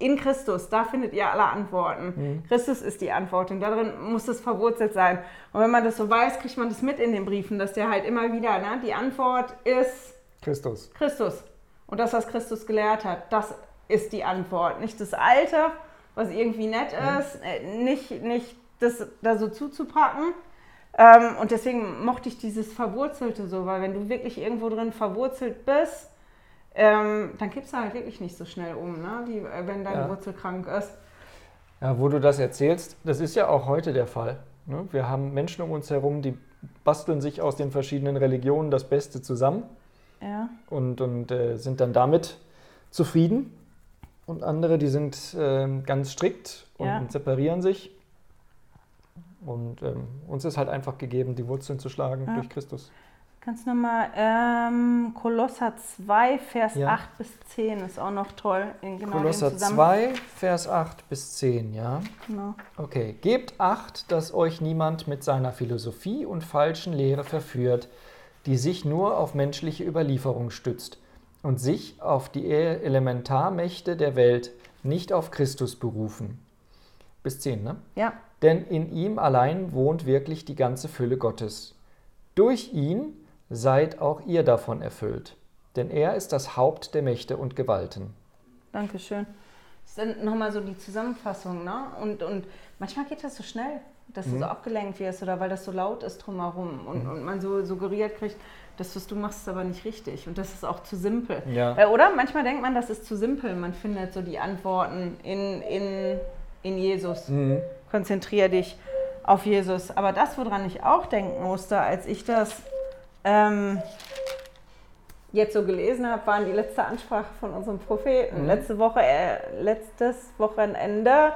In Christus, da findet ihr alle Antworten. Christus ist die Antwort und darin muss es verwurzelt sein. Und wenn man das so weiß, kriegt man das mit in den Briefen, dass der halt immer wieder, ne, die Antwort ist Christus. Christus. Und das, was Christus gelehrt hat, das ist die Antwort. Nicht das Alte, was irgendwie nett ist, äh, nicht, nicht das da so zuzupacken. Ähm, und deswegen mochte ich dieses Verwurzelte so, weil wenn du wirklich irgendwo drin verwurzelt bist, ähm, dann kippst du halt wirklich nicht so schnell um, ne? wie äh, wenn deine Ja. Wurzel krank ist. Ja, wo du das erzählst, das ist ja auch heute der Fall. Ne? Wir haben Menschen um uns herum, die basteln sich aus den verschiedenen Religionen das Beste zusammen Ja. und, und äh, sind dann damit zufrieden. Und andere, die sind ähm, ganz strikt und Ja. separieren sich. Und ähm, uns ist halt einfach gegeben, die Wurzeln zu schlagen Ja. durch Christus. Kannst du nochmal, ähm, Kolosser 2, Vers Ja. 8 bis 10 ist auch noch toll. In genau Kolosser Zusammen- 2, Vers 8 bis 10, ja. Genau. Okay, gebt acht, dass euch niemand mit seiner Philosophie und falschen Lehre verführt, die sich nur auf menschliche Überlieferung stützt und sich auf die Elementarmächte der Welt, nicht auf Christus berufen. Bis 10, ne? Ja. Denn in ihm allein wohnt wirklich die ganze Fülle Gottes. Durch ihn seid auch ihr davon erfüllt, denn er ist das Haupt der Mächte und Gewalten. Dankeschön. Das ist dann nochmal so die Zusammenfassung, ne? Und, und manchmal geht das so schnell, dass du so abgelenkt wirst oder weil das so laut ist drumherum und, und man so suggeriert kriegt, das, was du machst, ist aber nicht richtig und das ist auch zu simpel. Ja. Äh, Oder manchmal denkt man, das ist zu simpel. Man findet so die Antworten in, in, in Jesus. Konzentriere dich auf Jesus. Aber das, woran ich auch denken musste, als ich das ähm, jetzt so gelesen habe, waren die letzte Ansprache von unserem Propheten. Letzte Woche, äh, letztes Wochenende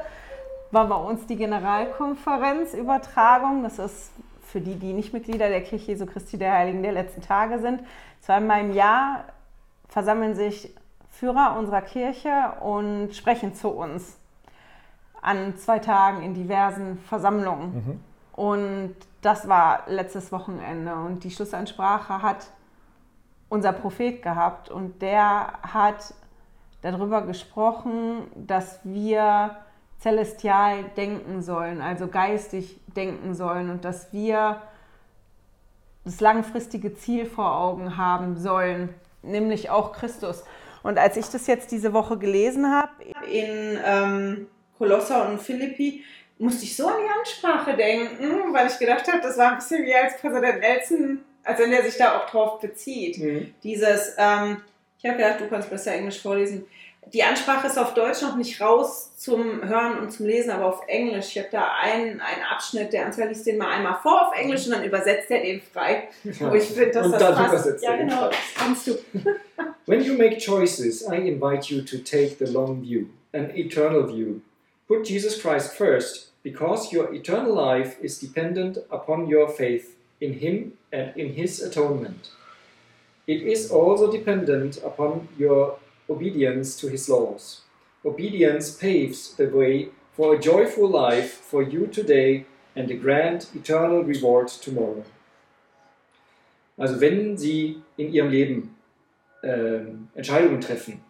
war bei uns die Generalkonferenzübertragung. Das ist für die, die nicht Mitglieder der Kirche Jesu Christi der Heiligen der letzten Tage sind. Zweimal im Jahr versammeln sich Führer unserer Kirche und sprechen zu uns an zwei Tagen in diversen Versammlungen. Und das war letztes Wochenende. Und die Schlussansprache hat unser Prophet gehabt und der hat darüber gesprochen, dass wir celestial denken sollen, also geistig denken sollen und dass wir das langfristige Ziel vor Augen haben sollen, nämlich auch Christus. Und als ich das jetzt diese Woche gelesen habe in ähm, Kolosser und Philippi, musste ich so an die Ansprache denken, weil ich gedacht habe, das war ein bisschen wie als Präsident Nelson, als wenn er sich da auch drauf bezieht. Mhm. Dieses, ähm, ich habe gedacht, du kannst besser Englisch vorlesen. Die Ansprache ist auf Deutsch noch nicht raus zum Hören und zum Lesen, aber auf Englisch. Ich habe da einen, einen Abschnitt, der Ansgar liest den mal einmal vor auf Englisch und dann übersetzt er den frei. Ja. ich finde, dass und das dann passt. Ja, genau, das kannst du. When you make choices, I invite you to take the long view, an eternal view. Put Jesus Christ first, because your eternal life is dependent upon your faith in Him and in His atonement. It is also dependent upon your obedience to His laws. Obedience paves the way for a joyful life for you today and a grand eternal reward tomorrow. Also wenn Sie in Ihrem Leben äh, Entscheidungen treffen,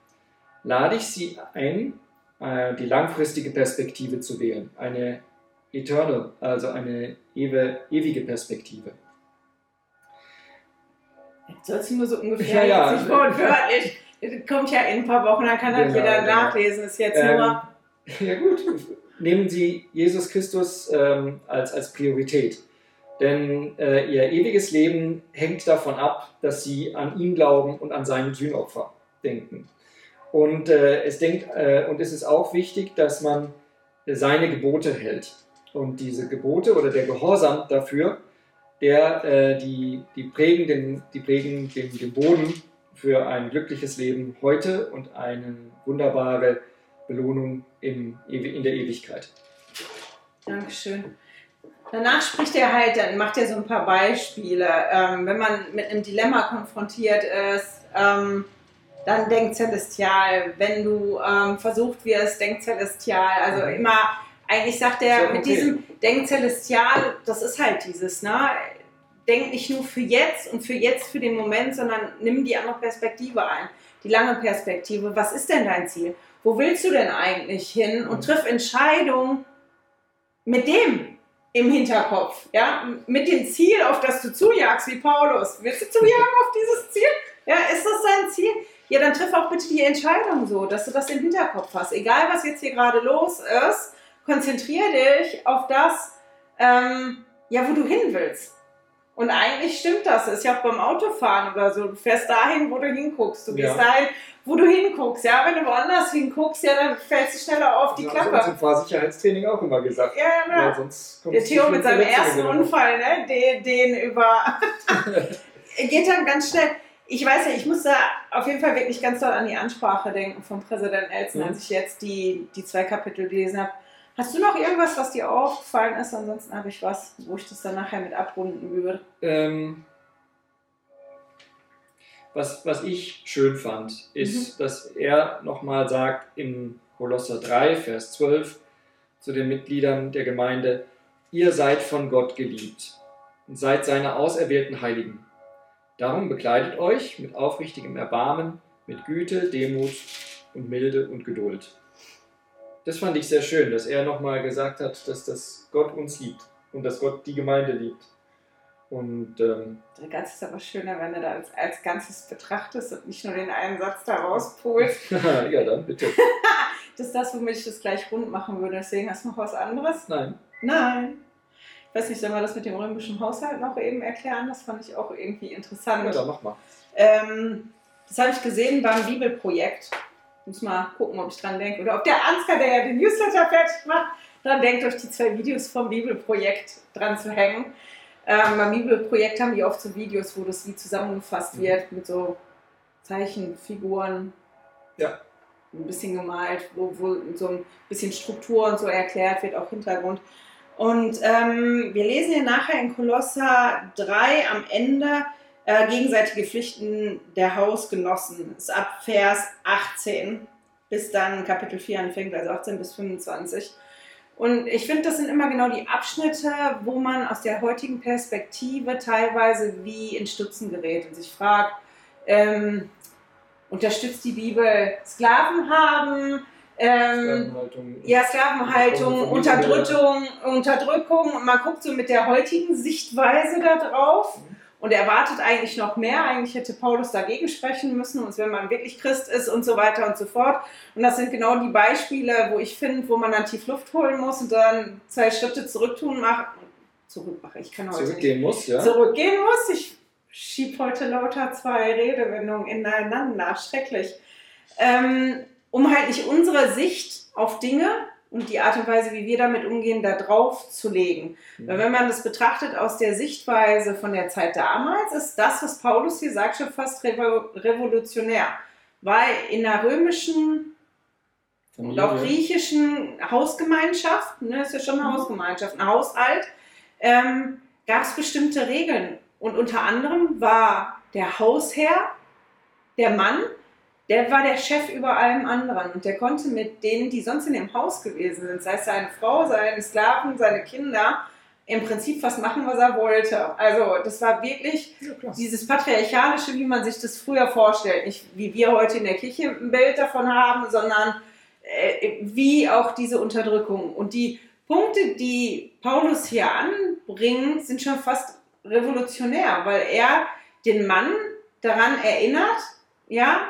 lade ich Sie ein, äh, die langfristige Perspektive zu wählen, eine eternal, also eine ewige Perspektive. Sollst du nur so ungefähr ja, ja. sich wortwörtlich. Kommt ja in ein paar Wochen, dann kann genau, jeder genau. nachlesen. Ist jetzt ähm, nur. Ja, gut. Nehmen Sie Jesus Christus ähm, als, als Priorität. Denn äh, Ihr ewiges Leben hängt davon ab, dass Sie an ihn glauben und an sein Sühnopfer denken. Und, äh, es denkt, äh, und es ist auch wichtig, dass man seine Gebote hält. Und diese Gebote oder der Gehorsam dafür der, äh, die, die prägen, den, die prägen den, den Boden für ein glückliches Leben heute und eine wunderbare Belohnung in, in der Ewigkeit. Dankeschön. Danach spricht er halt, dann macht er so ein paar Beispiele. Ähm, wenn man mit einem Dilemma konfrontiert ist, ähm, dann denk celestial. Wenn du ähm, versucht wirst, denk celestial. Also mhm. immer eigentlich sagt er okay. mit diesem Denk celestial, das ist halt dieses, ne? Denk nicht nur für jetzt und für jetzt, für den Moment, sondern nimm die andere Perspektive ein, die lange Perspektive. Was ist denn dein Ziel? Wo willst du denn eigentlich hin? Und mhm. triff Entscheidungen mit dem im Hinterkopf, ja, mit dem Ziel, auf das du zujagst, wie Paulus. Willst du zujagen auf dieses Ziel? Ja, ist das dein Ziel? Ja, dann triff auch bitte die Entscheidung so, dass du das im Hinterkopf hast. Egal, was jetzt hier gerade los ist, konzentriere dich auf das, ähm, ja, wo du hin willst. Und eigentlich stimmt das. Das ist ja auch beim Autofahren oder so. Du fährst dahin, wo du hinguckst. Du gehst ja. dahin, wo du hinguckst. Ja, wenn du woanders hinguckst, ja, dann fällst du schneller auf die ja, Klappe. Das hat im Fahrsicherheitstraining auch immer gesagt. Ja, ja. ja sonst Der Theo mit seinem ersten Unfall, ne, den, den über. geht dann ganz schnell. Ich weiß ja, ich muss da auf jeden Fall wirklich ganz doll an die Ansprache denken von Präsident Nelson, mhm. als ich jetzt die, die zwei Kapitel gelesen habe Hast du noch irgendwas, was dir aufgefallen ist? Ansonsten habe ich was, wo ich das dann nachher mit abrunden würde. Ähm, was, was ich schön fand, ist, mhm. dass er nochmal sagt im Kolosser 3, Vers 12 zu den Mitgliedern der Gemeinde, ihr seid von Gott geliebt und seid seine auserwählten Heiligen. Darum bekleidet euch mit aufrichtigem Erbarmen, mit Güte, Demut und Milde und Geduld das fand ich sehr schön, dass er nochmal gesagt hat, dass das Gott uns liebt und dass Gott die Gemeinde liebt. Und, ähm, das Ganze ist aber schöner, wenn du da als, als Ganzes betrachtest und nicht nur den einen Satz da rauspolst. ja, dann bitte. das ist das, womit ich das gleich rund machen würde. Deswegen hast du noch was anderes? Nein. Nein. Ich weiß nicht, sollen wir das mit dem römischen Haushalt noch eben erklären? Das fand ich auch irgendwie interessant. Ja, dann mach mal. Ähm, das habe ich gesehen beim Bibelprojekt. Muss mal gucken, ob ich dran denke. Oder ob der Ansgar, der ja den Newsletter fertig macht, dran denkt, euch die zwei Videos vom Bibelprojekt dran zu hängen. Ähm, beim Bibelprojekt haben die oft so Videos, wo das wie zusammengefasst mhm. wird mit so Zeichenfiguren. Ja. Ein bisschen gemalt, wo, wo so ein bisschen Struktur und so erklärt wird, auch Hintergrund. Und ähm, wir lesen hier nachher in Kolosser 3 am Ende, äh, gegenseitige Pflichten der Hausgenossen ist ab Vers 18 bis dann Kapitel 4 anfängt, also 18 bis 25. Und ich finde, das sind immer genau die Abschnitte, wo man aus der heutigen Perspektive teilweise wie in Stutzen gerät und sich fragt, ähm, unterstützt die Bibel Sklaven haben, ähm, Sklavenhaltung, ja, Sklavenhaltung, Unterdrückung, Unterdrückung. Und man guckt so mit der heutigen Sichtweise da drauf. Mhm und erwartet eigentlich noch mehr. Eigentlich hätte Paulus dagegen sprechen müssen, und wenn man wirklich Christ ist und so weiter und so fort. Und das sind genau die Beispiele, wo ich finde, wo man dann tief Luft holen muss und dann zwei Schritte zurück tun macht. Zurück mache ich kann heute Zurückgehen nicht. muss, ja. Zurückgehen muss. Ich schiebe heute lauter zwei Redewendungen ineinander. Schrecklich. Ähm, um halt nicht unsere Sicht auf Dinge und die Art und Weise, wie wir damit umgehen, da drauf zu legen. Mhm. Weil wenn man das betrachtet aus der Sichtweise von der Zeit damals, ist das, was Paulus hier sagt, schon fast revolutionär. Weil in der römischen und auch griechischen Hausgemeinschaft, ne, ist ja schon eine mhm. Hausgemeinschaft, ein Haushalt, ähm, gab es bestimmte Regeln. Und unter anderem war der Hausherr, der Mann, der war der Chef über allem anderen und der konnte mit denen, die sonst in dem Haus gewesen sind, sei es seine Frau, seine Sklaven, seine Kinder, im Prinzip fast machen, was er wollte. Also das war wirklich ja, dieses patriarchalische, wie man sich das früher vorstellt. Nicht wie wir heute in der Kirche ein Bild davon haben, sondern äh, wie auch diese Unterdrückung. Und die Punkte, die Paulus hier anbringt, sind schon fast revolutionär, weil er den Mann daran erinnert, ja,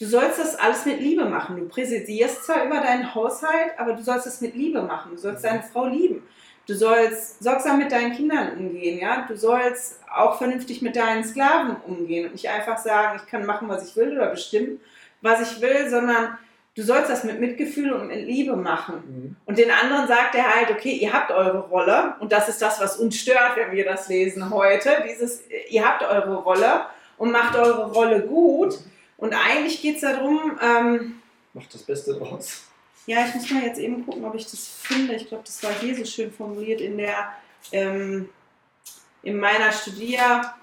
Du sollst das alles mit Liebe machen. Du präsidierst zwar über deinen Haushalt, aber du sollst es mit Liebe machen. Du sollst deine Frau lieben. Du sollst sorgsam mit deinen Kindern umgehen, ja. Du sollst auch vernünftig mit deinen Sklaven umgehen und nicht einfach sagen, ich kann machen, was ich will oder bestimmen, was ich will, sondern du sollst das mit Mitgefühl und mit Liebe machen. Mhm. Und den anderen sagt er halt, okay, ihr habt eure Rolle und das ist das, was uns stört, wenn wir das lesen heute. Dieses, ihr habt eure Rolle und macht eure Rolle gut. Mhm und eigentlich geht es darum. Ähm, Macht das Beste draus. Ja, ich muss mal jetzt eben gucken, ob ich das finde. Ich glaube, das war hier so schön formuliert in der ähm, in meiner Studier,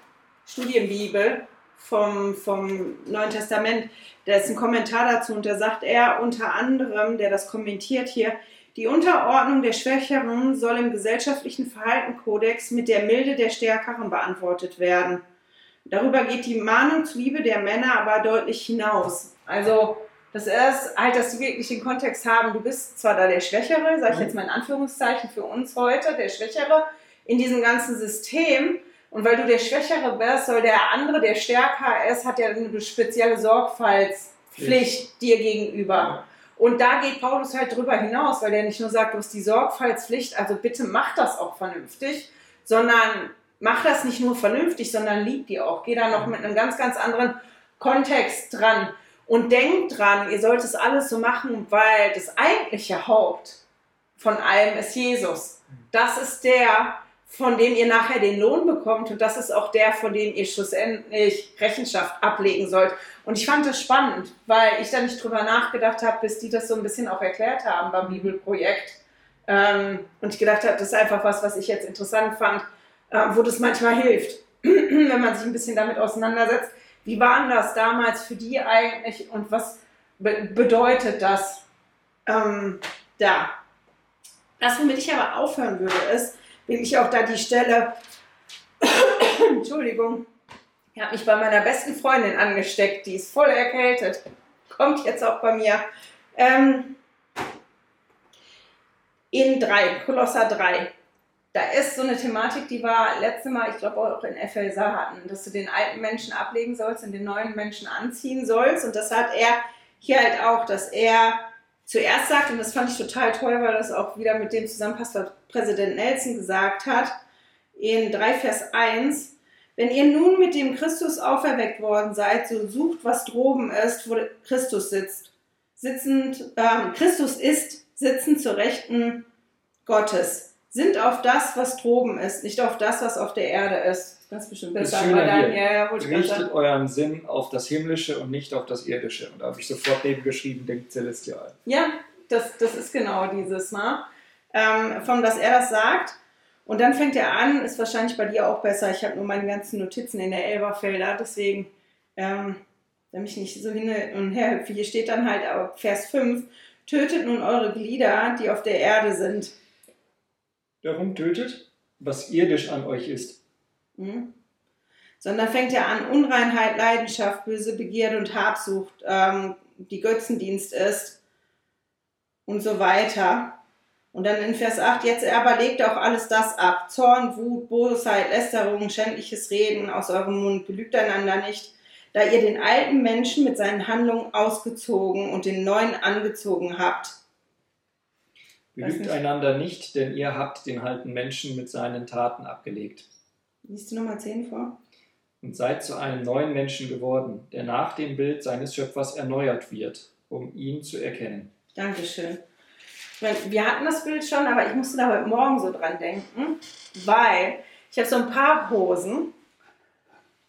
Studienbibel vom, vom Neuen Testament. Da ist ein Kommentar dazu und da sagt er unter anderem, der das kommentiert hier, die Unterordnung der Schwächeren soll im gesellschaftlichen Verhaltenkodex mit der Milde der Stärkeren beantwortet werden. Darüber geht die Mahnung zur Liebe der Männer aber deutlich hinaus. Also, das ist halt, dass sie wirklich den Kontext haben, du bist zwar da der Schwächere, sage ich jetzt mal in Anführungszeichen für uns heute, der Schwächere in diesem ganzen System. Und weil du der Schwächere bist, soll der andere, der stärker ist, hat ja eine spezielle Sorgfaltspflicht dir gegenüber. Und da geht Paulus halt drüber hinaus, weil er nicht nur sagt, du hast die Sorgfaltspflicht, also bitte mach das auch vernünftig, sondern mach das nicht nur vernünftig, sondern lieb die auch. Geh da noch mit einem ganz, ganz anderen Kontext dran. Und denkt dran, ihr sollt es alles so machen, weil das eigentliche Haupt von allem ist Jesus. Das ist der, von dem ihr nachher den Lohn bekommt und das ist auch der, von dem ihr schlussendlich Rechenschaft ablegen sollt. Und ich fand das spannend, weil ich da nicht drüber nachgedacht habe, bis die das so ein bisschen auch erklärt haben beim Bibelprojekt. Ähm, und ich gedacht habe, das ist einfach was, was ich jetzt interessant fand, wo das manchmal hilft, wenn man sich ein bisschen damit auseinandersetzt. Wie war denn das damals für die eigentlich und was be bedeutet das ähm, da? Das, womit ich aber aufhören würde, ist, will ich auch da die Stelle, Entschuldigung, ich habe mich bei meiner besten Freundin angesteckt, die ist voll erkältet, kommt jetzt auch bei mir. Ähm, in 3, Kolosser 3 da ist so eine Thematik, die war letzte Mal, ich glaube auch in FLSA hatten, dass du den alten Menschen ablegen sollst und den neuen Menschen anziehen sollst. Und das hat er hier halt auch, dass er zuerst sagt, und das fand ich total toll, weil das auch wieder mit dem zusammenpasst, was Präsident Nelson gesagt hat, in 3 Vers 1, wenn ihr nun mit dem Christus auferweckt worden seid, so sucht, was droben ist, wo Christus sitzt. Sitzend, ähm, Christus ist sitzend zur Rechten Gottes sind auf das, was droben ist, nicht auf das, was auf der Erde ist. Ganz bestimmt besser. Das dann, ja, ja, Richtet euren Sinn auf das Himmlische und nicht auf das Irdische. Und da habe ich sofort neben geschrieben, denkt Celestial. Ja, das, das ist genau dieses Mal. Ähm, von was er das sagt. Und dann fängt er an, ist wahrscheinlich bei dir auch besser. Ich habe nur meine ganzen Notizen in der Elberfelder, deswegen, ähm, damit ich nicht so hin und her hüpfe. Hier steht dann halt Vers 5, tötet nun eure Glieder, die auf der Erde sind darum tötet, was irdisch an euch ist. Mhm. Sondern fängt er an, Unreinheit, Leidenschaft, böse Begierde und Habsucht, ähm, die Götzendienst ist und so weiter. Und dann in Vers 8, jetzt aber legt auch alles das ab. Zorn, Wut, Bosheit, Lästerung, schändliches Reden aus eurem Mund, belügt einander nicht, da ihr den alten Menschen mit seinen Handlungen ausgezogen und den neuen angezogen habt. Belügt einander nicht, denn ihr habt den alten Menschen mit seinen Taten abgelegt. Liest du Nummer 10 vor? Und seid zu einem neuen Menschen geworden, der nach dem Bild seines Schöpfers erneuert wird, um ihn zu erkennen. Dankeschön wir hatten das Bild schon, aber ich musste da heute Morgen so dran denken, weil ich habe so ein paar Hosen,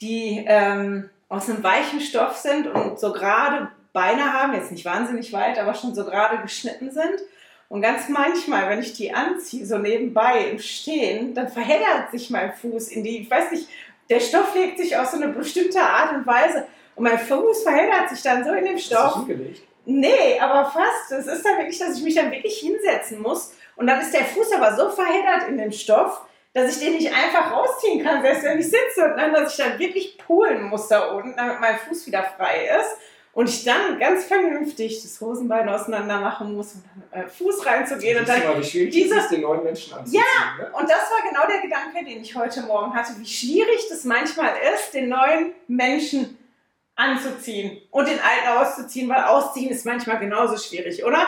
die ähm, aus einem weichen Stoff sind und so gerade Beine haben, jetzt nicht wahnsinnig weit, aber schon so gerade geschnitten sind. Und ganz manchmal, wenn ich die anziehe, so nebenbei im Stehen, dann verheddert sich mein Fuß in die, ich weiß nicht, der Stoff legt sich auf so eine bestimmte Art und Weise und mein Fuß verheddert sich dann so in dem Stoff. Ist das? Nee, aber fast. Es ist dann wirklich, dass ich mich dann wirklich hinsetzen muss. Und dann ist der Fuß aber so verheddert in dem Stoff, dass ich den nicht einfach rausziehen kann, selbst wenn ich sitze. Und dann, dass ich dann wirklich poolen muss da unten, damit mein Fuß wieder frei ist. Und ich dann ganz vernünftig das Hosenbein auseinander machen muss, um dann äh, Fuß reinzugehen. Und dann mal, wie schwierig diese, ist den neuen Menschen anzuziehen. Ja, ne? und das war genau der Gedanke, den ich heute Morgen hatte, wie schwierig das manchmal ist, den neuen Menschen anzuziehen und den alten auszuziehen, weil ausziehen ist manchmal genauso schwierig, oder?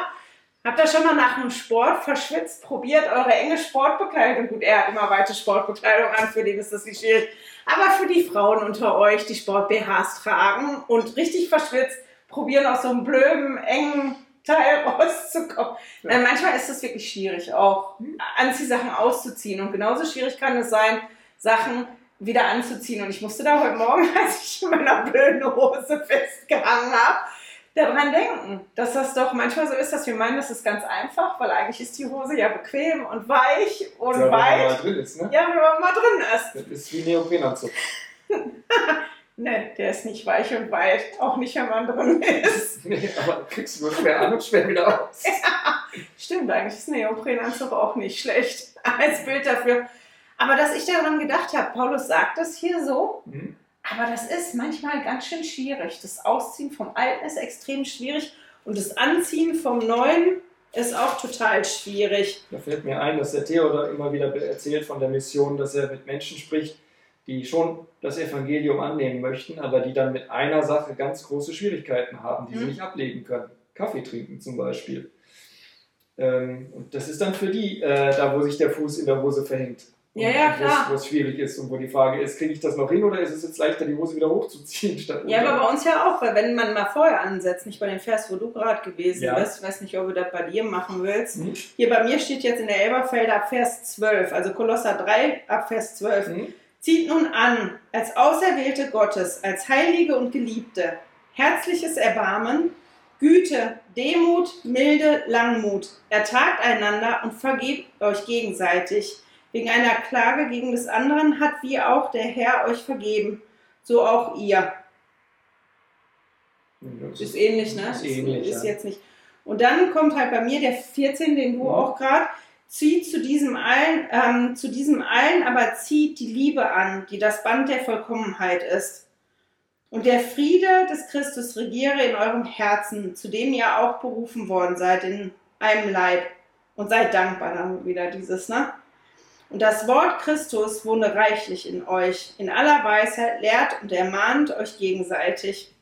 Habt ihr schon mal nach einem Sport verschwitzt? Probiert eure enge Sportbekleidung. Gut, er hat immer weite Sportbekleidung an, für den ist das nicht schwierig. Aber für die Frauen unter euch, die Sport-BHs tragen und richtig verschwitzt, probieren aus so einem blöden, engen Teil rauszukommen. Ja. manchmal ist es wirklich schwierig, auch Anziehsachen auszuziehen. Und genauso schwierig kann es sein, Sachen wieder anzuziehen. Und ich musste da heute Morgen, als ich in meiner blöden Hose festgehangen habe, daran denken, dass das doch manchmal so ist, dass wir meinen, das ist ganz einfach, weil eigentlich ist die Hose ja bequem und weich und ja, weit. Wenn man mal drin ist, ne? Ja, wenn man mal drin ist. Das ist wie Neoprenanzug. ne, der ist nicht weich und weit, auch nicht, wenn man drin ist. nee, aber kriegst du nur schwer an und schwer wieder aus. ja, stimmt, eigentlich ist Neoprenanzug auch nicht schlecht als Bild dafür. Aber dass ich daran gedacht habe, Paulus sagt das hier so, mhm. Aber das ist manchmal ganz schön schwierig. Das Ausziehen vom Alten ist extrem schwierig und das Anziehen vom Neuen ist auch total schwierig. Da fällt mir ein, dass der Theodor immer wieder erzählt von der Mission, dass er mit Menschen spricht, die schon das Evangelium annehmen möchten, aber die dann mit einer Sache ganz große Schwierigkeiten haben, die mhm. sie nicht ablegen können. Kaffee trinken zum Beispiel. Ähm, und das ist dann für die äh, da, wo sich der Fuß in der Hose verhängt. Ja, ja, klar. Wo es schwierig ist und wo die Frage ist, kriege ich das noch hin oder ist es jetzt leichter, die Hose wieder hochzuziehen? Statt ja, aber bei uns ja auch, weil wenn man mal vorher ansetzt, nicht bei dem Vers, wo du gerade gewesen ja. bist, ich weiß nicht, ob du das bei dir machen willst. Mhm. Hier bei mir steht jetzt in der Elberfelder ab Vers 12, also Kolosser 3 ab Vers 12. Mhm. Zieht nun an, als Auserwählte Gottes, als Heilige und Geliebte, herzliches Erbarmen, Güte, Demut, Milde, Langmut. Ertragt einander und vergebt euch gegenseitig wegen einer Klage gegen des anderen hat wie auch der Herr euch vergeben, so auch ihr. Das ist ähnlich, ne? Ist, ähnlich, ist ja. jetzt nicht. Und dann kommt halt bei mir der 14, den du ja. auch gerade zieht zu diesem allen, ähm, zu diesem allen, aber zieht die Liebe an, die das Band der Vollkommenheit ist. Und der Friede des Christus regiere in eurem Herzen, zu dem ihr auch berufen worden seid, in einem Leib. Und seid dankbar dann wieder dieses, ne? Und das Wort Christus wohne reichlich in euch, in aller Weisheit, lehrt und ermahnt euch gegenseitig.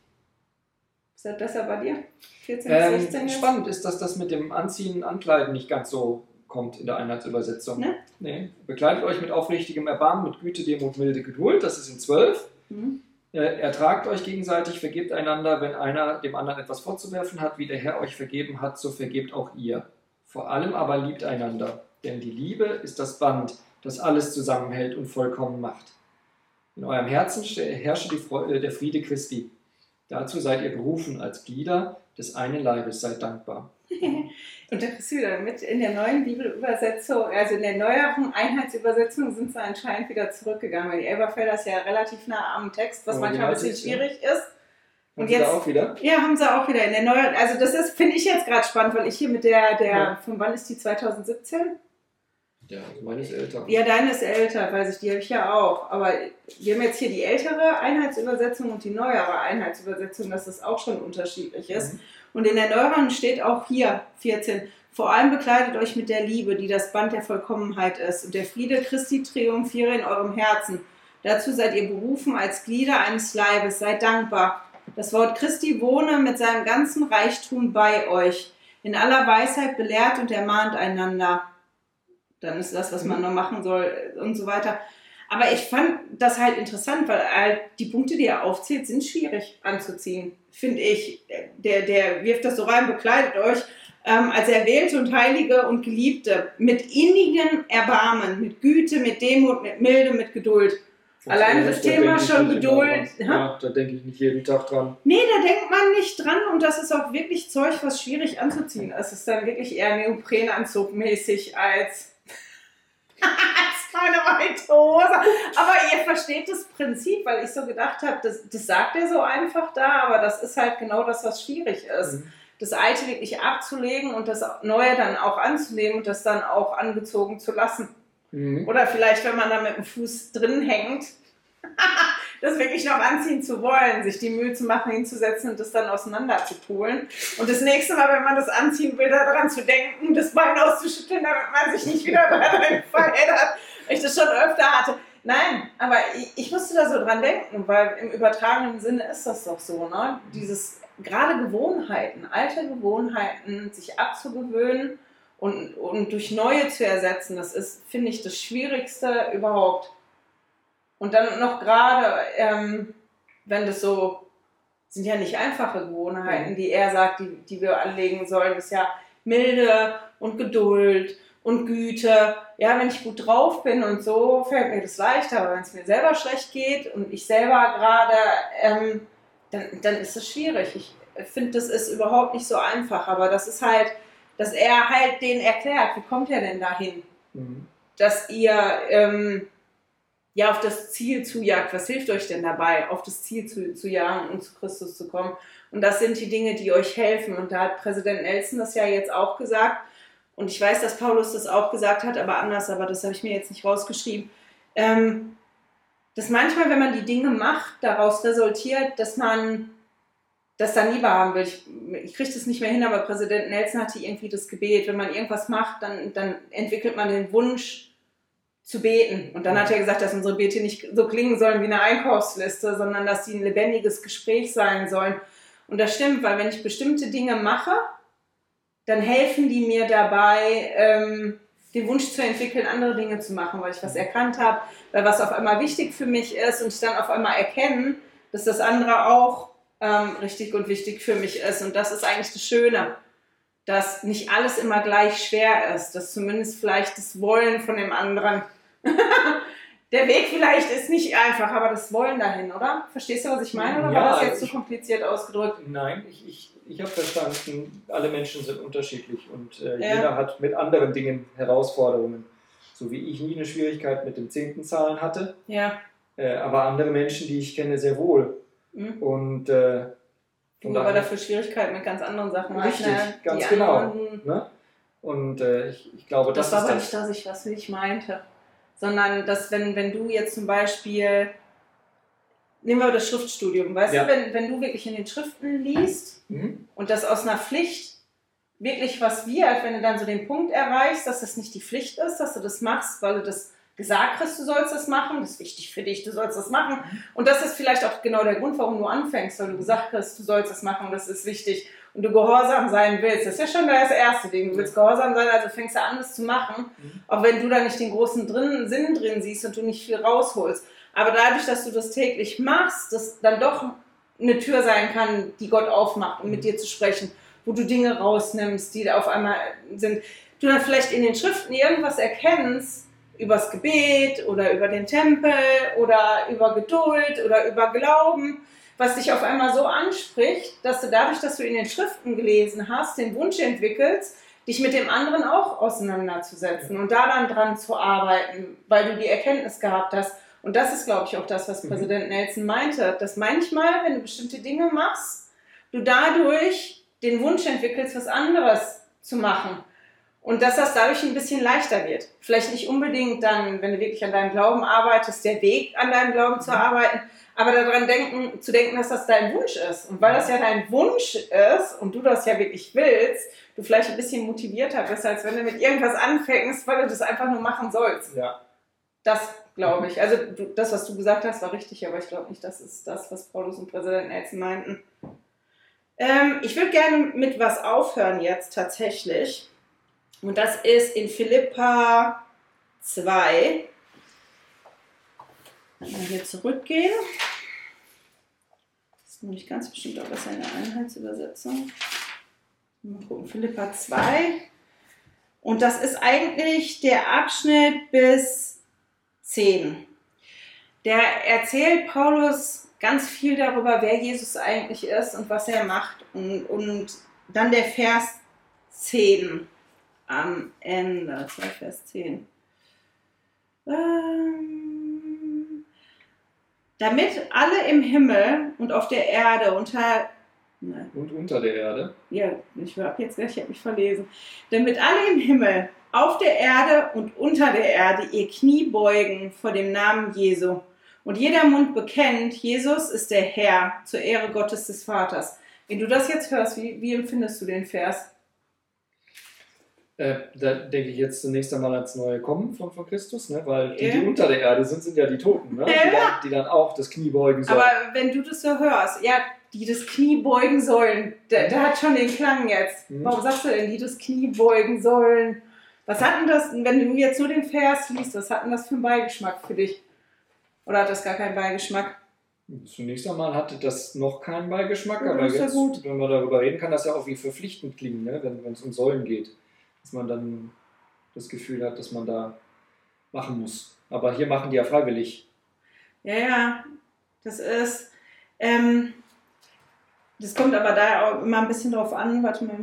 Ist das besser bei dir? 14 ähm, 16 spannend ist, dass das mit dem Anziehen, Ankleiden nicht ganz so kommt in der Einheitsübersetzung. Ne? Nee. Bekleidet euch mit aufrichtigem Erbarmen, mit Güte, Demut, Milde, Geduld. Das ist in 12. Mhm. Äh, ertragt euch gegenseitig, vergebt einander, wenn einer dem anderen etwas vorzuwerfen hat, wie der Herr euch vergeben hat, so vergebt auch ihr. Vor allem aber liebt einander. Denn die Liebe ist das Band, das alles zusammenhält und vollkommen macht. In eurem Herzen herrsche äh, der Friede Christi. Dazu seid ihr berufen als Glieder des einen Leibes. Seid dankbar. und da du wieder mit in der neuen Bibelübersetzung, also in der neueren Einheitsübersetzung sind sie anscheinend wieder zurückgegangen, weil die Elberfelder ist ja relativ nah am Text, was manchmal ein bisschen schwierig ja. ist. Und haben jetzt, auch wieder? Ja, haben sie auch wieder in der neuen. Also das ist, finde ich jetzt gerade spannend, weil ich hier mit der, der, ja. von wann ist die 2017? Ja, meine ist älter. Ja, deine ist älter, weiß ich, die habe ich ja auch. Aber wir haben jetzt hier die ältere Einheitsübersetzung und die neuere Einheitsübersetzung, dass das auch schon unterschiedlich ist. Mhm. Und in der neueren steht auch hier 14, Vor allem bekleidet euch mit der Liebe, die das Band der Vollkommenheit ist, und der Friede Christi triumphiere in eurem Herzen. Dazu seid ihr berufen als Glieder eines Leibes. Seid dankbar. Das Wort Christi wohne mit seinem ganzen Reichtum bei euch. In aller Weisheit belehrt und ermahnt einander. Dann ist das, was man noch machen soll und so weiter. Aber ich fand das halt interessant, weil halt die Punkte, die er aufzählt, sind schwierig anzuziehen, finde ich. Der, der wirft das so rein, bekleidet euch ähm, als Erwählte und Heilige und Geliebte mit innigem Erbarmen, mit Güte, mit Demut, mit Milde, mit Geduld. Allein das Thema schon Geduld. Ja, da denke ich nicht jeden Tag dran. Nee, da denkt man nicht dran und das ist auch wirklich Zeug, was schwierig anzuziehen ist. Es ist dann wirklich eher Neoprenanzug mäßig als keine weite Hose. Aber ihr versteht das Prinzip, weil ich so gedacht habe, das, das sagt er so einfach da, aber das ist halt genau das, was schwierig ist. Mhm. Das Alte wirklich abzulegen und das Neue dann auch anzunehmen und das dann auch angezogen zu lassen. Mhm. Oder vielleicht, wenn man da mit dem Fuß drin hängt, das wirklich noch anziehen zu wollen, sich die Mühe zu machen, hinzusetzen und das dann auseinander zu pulen. Und das nächste Mal, wenn man das anziehen will, daran zu denken, das Bein auszuschütteln, damit man sich nicht wieder daran verheddert, ich das schon öfter hatte. Nein, aber ich, ich, musste da so dran denken, weil im übertragenen Sinne ist das doch so, ne? Dieses gerade Gewohnheiten, alte Gewohnheiten, sich abzugewöhnen und, und durch neue zu ersetzen, das ist, finde ich, das Schwierigste überhaupt. Und dann noch gerade, ähm, wenn das so, sind ja nicht einfache Gewohnheiten, die er sagt, die, die wir anlegen sollen, ist ja Milde und Geduld und Güte. Ja, wenn ich gut drauf bin und so, fällt mir das leichter, aber wenn es mir selber schlecht geht und ich selber gerade, ähm, dann, dann ist es schwierig. Ich finde, das ist überhaupt nicht so einfach, aber das ist halt, dass er halt denen erklärt, wie kommt er denn dahin? Mhm. Dass ihr ähm, ja auf das Ziel zujagt. Was hilft euch denn dabei, auf das Ziel zu, zu jagen und zu Christus zu kommen? Und das sind die Dinge, die euch helfen. Und da hat Präsident Nelson das ja jetzt auch gesagt. Und ich weiß, dass Paulus das auch gesagt hat, aber anders, aber das habe ich mir jetzt nicht rausgeschrieben. Ähm, dass manchmal, wenn man die Dinge macht, daraus resultiert, dass man das dann lieber haben will. Ich, ich kriege das nicht mehr hin, aber Präsident Nelson hatte irgendwie das Gebet. Wenn man irgendwas macht, dann, dann entwickelt man den Wunsch, zu beten. Und dann hat er gesagt, dass unsere Bete nicht so klingen sollen wie eine Einkaufsliste, sondern dass sie ein lebendiges Gespräch sein sollen. Und das stimmt, weil wenn ich bestimmte Dinge mache, dann helfen die mir dabei, ähm, den Wunsch zu entwickeln, andere Dinge zu machen, weil ich was erkannt habe, weil was auf einmal wichtig für mich ist und ich dann auf einmal erkennen, dass das andere auch ähm, richtig und wichtig für mich ist. Und das ist eigentlich das Schöne, dass nicht alles immer gleich schwer ist, dass zumindest vielleicht das Wollen von dem anderen Der Weg vielleicht ist nicht einfach, aber das Wollen dahin, oder? Verstehst du, was ich meine? Oder ja, war das jetzt zu so kompliziert ausgedrückt? Nein, ich, ich, ich habe verstanden, alle Menschen sind unterschiedlich und äh, ja. jeder hat mit anderen Dingen Herausforderungen. So wie ich nie eine Schwierigkeit mit dem zehnten Zahlen hatte. Ja. Äh, aber andere Menschen, die ich kenne, sehr wohl. Mhm. Und äh, von aber dafür Schwierigkeiten mit ganz anderen Sachen. Richtig, ne? ganz genau. Ne? Und äh, ich, ich glaube, das, das war aber nicht, dass ich was nicht meinte sondern dass wenn, wenn du jetzt zum Beispiel, nehmen wir das Schriftstudium, weißt ja. du, wenn, wenn du wirklich in den Schriften liest mhm. und das aus einer Pflicht wirklich was wird, wenn du dann so den Punkt erreichst, dass das nicht die Pflicht ist, dass du das machst, weil du das gesagt hast, du sollst das machen, das ist wichtig für dich, du sollst das machen. Und das ist vielleicht auch genau der Grund, warum du anfängst, weil du gesagt hast, du sollst das machen, das ist wichtig und du gehorsam sein willst. Das ist ja schon das erste Ding. Du willst gehorsam sein, also fängst du an, das zu machen, mhm. auch wenn du da nicht den großen drin, Sinn drin siehst und du nicht viel rausholst. Aber dadurch, dass du das täglich machst, das dann doch eine Tür sein kann, die Gott aufmacht, um mit mhm. dir zu sprechen, wo du Dinge rausnimmst, die auf einmal sind. Du dann vielleicht in den Schriften irgendwas erkennst, übers Gebet oder über den Tempel oder über Geduld oder über Glauben, was dich auf einmal so anspricht, dass du dadurch, dass du in den Schriften gelesen hast, den Wunsch entwickelst, dich mit dem anderen auch auseinanderzusetzen und da dann dran zu arbeiten, weil du die Erkenntnis gehabt hast. Und das ist, glaube ich, auch das, was mhm. Präsident Nelson meinte, dass manchmal, wenn du bestimmte Dinge machst, du dadurch den Wunsch entwickelst, was anderes zu machen. Und dass das dadurch ein bisschen leichter wird. Vielleicht nicht unbedingt dann, wenn du wirklich an deinem Glauben arbeitest, der Weg an deinem Glauben zu mhm. arbeiten, aber daran denken, zu denken, dass das dein Wunsch ist. Und weil das ja dein Wunsch ist und du das ja wirklich willst, du vielleicht ein bisschen motivierter bist, als wenn du mit irgendwas anfängst, weil du das einfach nur machen sollst. Ja. Das glaube ich. Also du, das, was du gesagt hast, war richtig, aber ich glaube nicht, das ist das, was Paulus und Präsident Nelson meinten. Ähm, ich würde gerne mit was aufhören jetzt tatsächlich. Und das ist in Philippa 2. Wenn wir hier zurückgehen. Das ist nämlich ganz bestimmt auch besser in der Einheitsübersetzung. Mal gucken, Philippa 2. Und das ist eigentlich der Abschnitt bis 10. Der erzählt Paulus ganz viel darüber, wer Jesus eigentlich ist und was er macht. Und, und dann der Vers 10 am Ende, 2 Vers 10. Ähm, damit alle im Himmel und auf der Erde unter Nein. Und unter der Erde? Ja, ich habe jetzt gleich, ich habe mich verlesen. Damit alle im Himmel, auf der Erde und unter der Erde ihr Knie beugen vor dem Namen Jesu und jeder Mund bekennt, Jesus ist der Herr zur Ehre Gottes des Vaters. Wenn du das jetzt hörst, wie, wie empfindest du den Vers? Äh, da denke ich jetzt zunächst einmal ans neue Kommen von, von Christus, ne? weil die, die unter der Erde sind, sind ja die Toten, ne? Die, dann, die, dann, auch das Knie beugen sollen. Aber wenn du das so hörst, ja, die das Knie beugen sollen, der, der hat schon den Klang jetzt. Mhm. Warum sagst du denn, die das Knie beugen sollen? Was hat denn das, wenn du jetzt nur den Vers liest, was hat denn das für einen Beigeschmack für dich? Oder hat das gar keinen Beigeschmack? Zunächst einmal hatte das noch keinen Beigeschmack, ja, aber jetzt, ja wenn man darüber reden kann, das ja auch wie verpflichtend klingen, ne? wenn es um Säulen geht dass man dann das Gefühl hat, dass man da machen muss. Aber hier machen die ja freiwillig. Ja, ja, das ist. Ähm, das kommt aber da auch immer ein bisschen drauf an. Warte mal.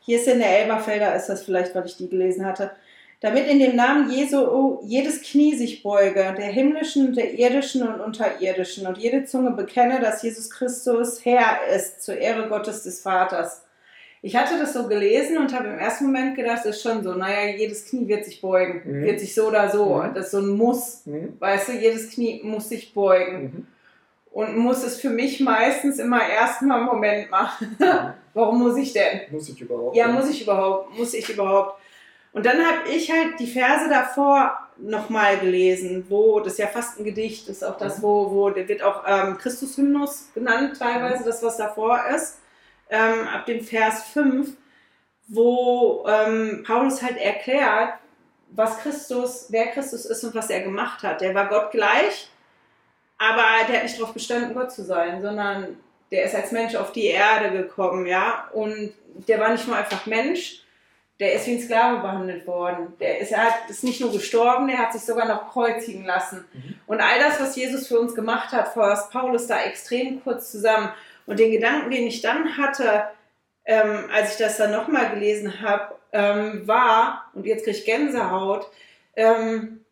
Hier ist in der Elberfelder, ist das vielleicht, weil ich die gelesen hatte. Damit in dem Namen Jesu jedes Knie sich beuge, der himmlischen, der irdischen und unterirdischen, und jede Zunge bekenne, dass Jesus Christus Herr ist, zur Ehre Gottes des Vaters. Ich hatte das so gelesen und habe im ersten Moment gedacht, das ist schon so, naja, jedes Knie wird sich beugen, mhm. wird sich so oder so. Mhm. Das ist so ein Muss. Mhm. Weißt du, jedes Knie muss sich beugen. Mhm. Und muss es für mich meistens immer erstmal einen Moment machen. Mhm. Warum muss ich denn? Muss ich überhaupt? Ja, ja, muss ich überhaupt? Muss ich überhaupt? Und dann habe ich halt die Verse davor nochmal gelesen, wo das ja fast ein Gedicht ist, auch das, mhm. wo, wo der wird auch ähm, Christus-Hymnus genannt, teilweise, das, was davor ist ähm, ab dem Vers 5, wo ähm, Paulus halt erklärt, was Christus, wer Christus ist und was er gemacht hat. Der war Gott gleich, aber der hat nicht darauf bestanden, Gott zu sein, sondern der ist als Mensch auf die Erde gekommen, ja, und der war nicht nur einfach Mensch, der ist wie ein Sklave behandelt worden. Der ist, er hat, ist nicht nur gestorben, der hat sich sogar noch kreuzigen lassen. Mhm. Und all das, was Jesus für uns gemacht hat, fasst Paulus da extrem kurz zusammen. Und den Gedanken, den ich dann hatte, ähm, als ich das dann nochmal gelesen habe, ähm, war, und jetzt kriege ich Gänsehaut, ähm,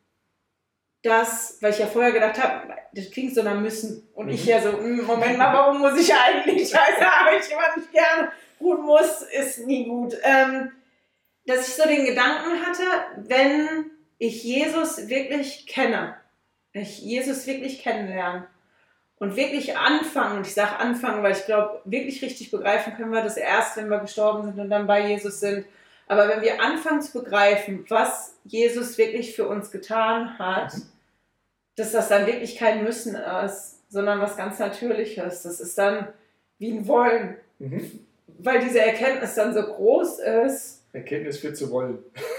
dass, weil ich ja vorher gedacht habe, das klingt so nach müssen. Und mhm. ich ja so, hm, Moment mal, warum muss ich eigentlich? Scheiße, habe ich jemand nicht gerne. Gut muss, ist nie gut. Ähm, dass ich so den Gedanken hatte, wenn ich Jesus wirklich kenne, wenn ich Jesus wirklich kennenlerne, und wirklich anfangen, und ich sage anfangen, weil ich glaube, wirklich richtig begreifen können wir das erst, wenn wir gestorben sind und dann bei Jesus sind. Aber wenn wir anfangen zu begreifen, was Jesus wirklich für uns getan hat, dass das dann wirklich kein Müssen ist, sondern was ganz Natürliches. Das ist dann wie ein Wollen. Mhm. Weil diese Erkenntnis dann so groß ist. Erkenntnis für zu wollen.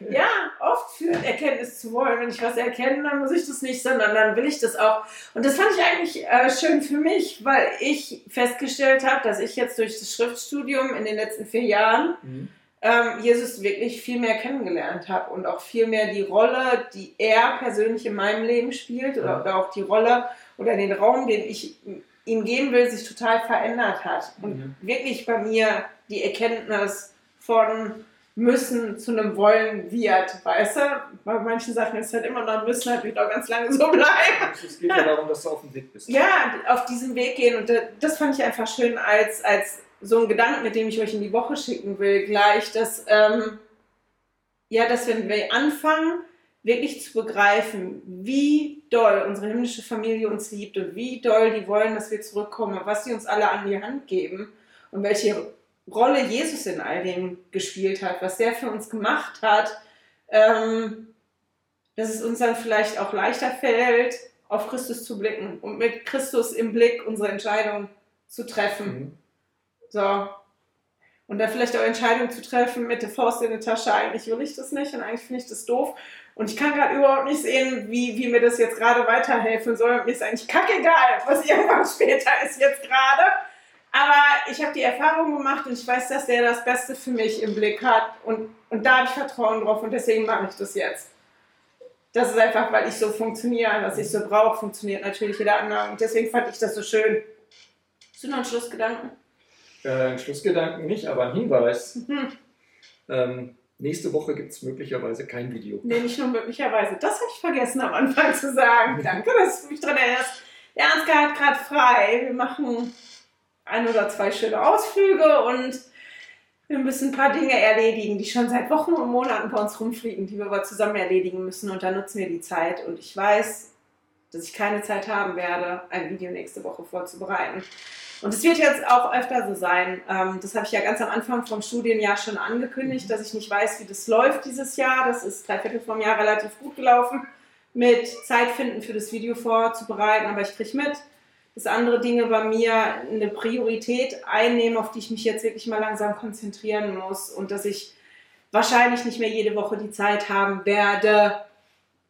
ja, oft führt Erkenntnis zu wollen. Wenn ich was erkenne, dann muss ich das nicht, sondern dann will ich das auch. Und das fand ich eigentlich äh, schön für mich, weil ich festgestellt habe, dass ich jetzt durch das Schriftstudium in den letzten vier Jahren mhm. ähm, Jesus wirklich viel mehr kennengelernt habe und auch viel mehr die Rolle, die er persönlich in meinem Leben spielt oder, oder auch die Rolle oder den Raum, den ich ihm geben will, sich total verändert hat. Und mhm. wirklich bei mir die Erkenntnis von müssen zu einem Wollen wird, weißt du? Bei manchen Sachen ist es halt immer noch Müssen, halt wird auch ganz lange so bleiben. Es geht ja darum, dass du auf dem Weg bist. Ja, auf diesem Weg gehen und das fand ich einfach schön als, als so ein Gedanke, mit dem ich euch in die Woche schicken will, gleich, dass, ähm, ja, dass wenn wir anfangen, wirklich zu begreifen, wie doll unsere himmlische Familie uns liebt und wie doll die wollen, dass wir zurückkommen, was sie uns alle an die Hand geben und welche Rolle Jesus in all dem gespielt hat, was der für uns gemacht hat, ähm, dass es uns dann vielleicht auch leichter fällt, auf Christus zu blicken und mit Christus im Blick unsere Entscheidung zu treffen. Mhm. So. Und dann vielleicht auch Entscheidungen zu treffen mit der Faust in der Tasche. Eigentlich will ich das nicht und eigentlich finde ich das doof. Und ich kann gerade überhaupt nicht sehen, wie, wie mir das jetzt gerade weiterhelfen soll. Mir ist eigentlich kackegal, was irgendwann später ist jetzt gerade. Aber ich habe die Erfahrung gemacht und ich weiß, dass der das Beste für mich im Blick hat. Und, und da habe ich Vertrauen drauf und deswegen mache ich das jetzt. Das ist einfach, weil ich so funktioniere, was ich so brauche, funktioniert natürlich jeder andere. Und deswegen fand ich das so schön. Hast du noch einen Schlussgedanken? Äh, einen Schlussgedanken nicht, aber ein Hinweis. Mhm. Ähm, nächste Woche gibt es möglicherweise kein Video. Nee, nicht nur möglicherweise. Das habe ich vergessen am Anfang zu sagen. Danke, dass du mich daran erinnerst. Der Ansgar hat gerade frei. Wir machen ein oder zwei schöne Ausflüge und wir müssen ein paar Dinge erledigen, die schon seit Wochen und Monaten bei uns rumfliegen, die wir aber zusammen erledigen müssen. Und da nutzen wir die Zeit. Und ich weiß, dass ich keine Zeit haben werde, ein Video nächste Woche vorzubereiten. Und es wird jetzt auch öfter so sein. Ähm, das habe ich ja ganz am Anfang vom Studienjahr schon angekündigt, dass ich nicht weiß, wie das läuft dieses Jahr. Das ist drei Viertel vom Jahr relativ gut gelaufen, mit Zeit finden für das Video vorzubereiten. Aber ich kriege mit, dass andere Dinge bei mir eine Priorität einnehmen, auf die ich mich jetzt wirklich mal langsam konzentrieren muss und dass ich wahrscheinlich nicht mehr jede Woche die Zeit haben werde,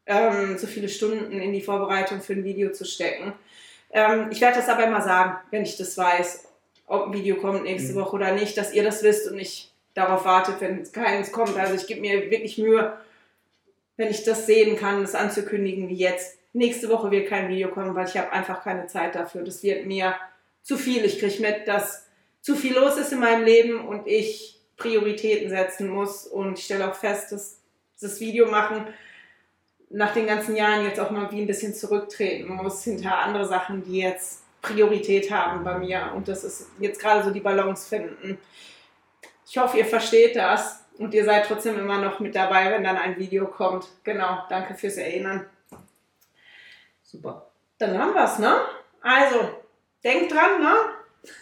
ähm, so viele Stunden in die Vorbereitung für ein Video zu stecken. Ähm, ich werde das aber immer sagen, wenn ich das weiß, ob ein Video kommt nächste mhm. Woche oder nicht, dass ihr das wisst und nicht darauf wartet, wenn keines kommt. Also ich gebe mir wirklich Mühe, wenn ich das sehen kann, das anzukündigen wie jetzt. Nächste Woche wird kein Video kommen, weil ich habe einfach keine Zeit dafür. Das wird mir zu viel. Ich kriege mit, dass zu viel los ist in meinem Leben und ich Prioritäten setzen muss. Und ich stelle auch fest, dass das Video machen nach den ganzen Jahren jetzt auch mal wie ein bisschen zurücktreten muss hinter andere Sachen, die jetzt Priorität haben bei mir. Und das ist jetzt gerade so die Balance finden. Ich hoffe, ihr versteht das und ihr seid trotzdem immer noch mit dabei, wenn dann ein Video kommt. Genau, danke fürs Erinnern. Super. Dann haben wir es, ne? Also, denkt dran, ne?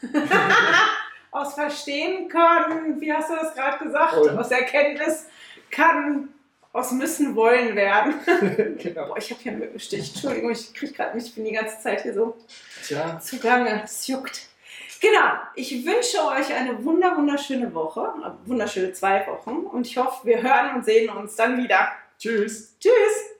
Aus Verstehen können, wie hast du das gerade gesagt? Und? Aus Erkenntnis kann aus müssen wollen werden. genau. Boah, ich habe hier einen Mückenstich. Entschuldigung, ich kriege gerade mich, ich bin die ganze Zeit hier so Tja. zugange. Es juckt. Genau, ich wünsche euch eine wunder wunderschöne Woche, wunderschöne zwei Wochen und ich hoffe, wir hören und sehen uns dann wieder. Tschüss. Tschüss.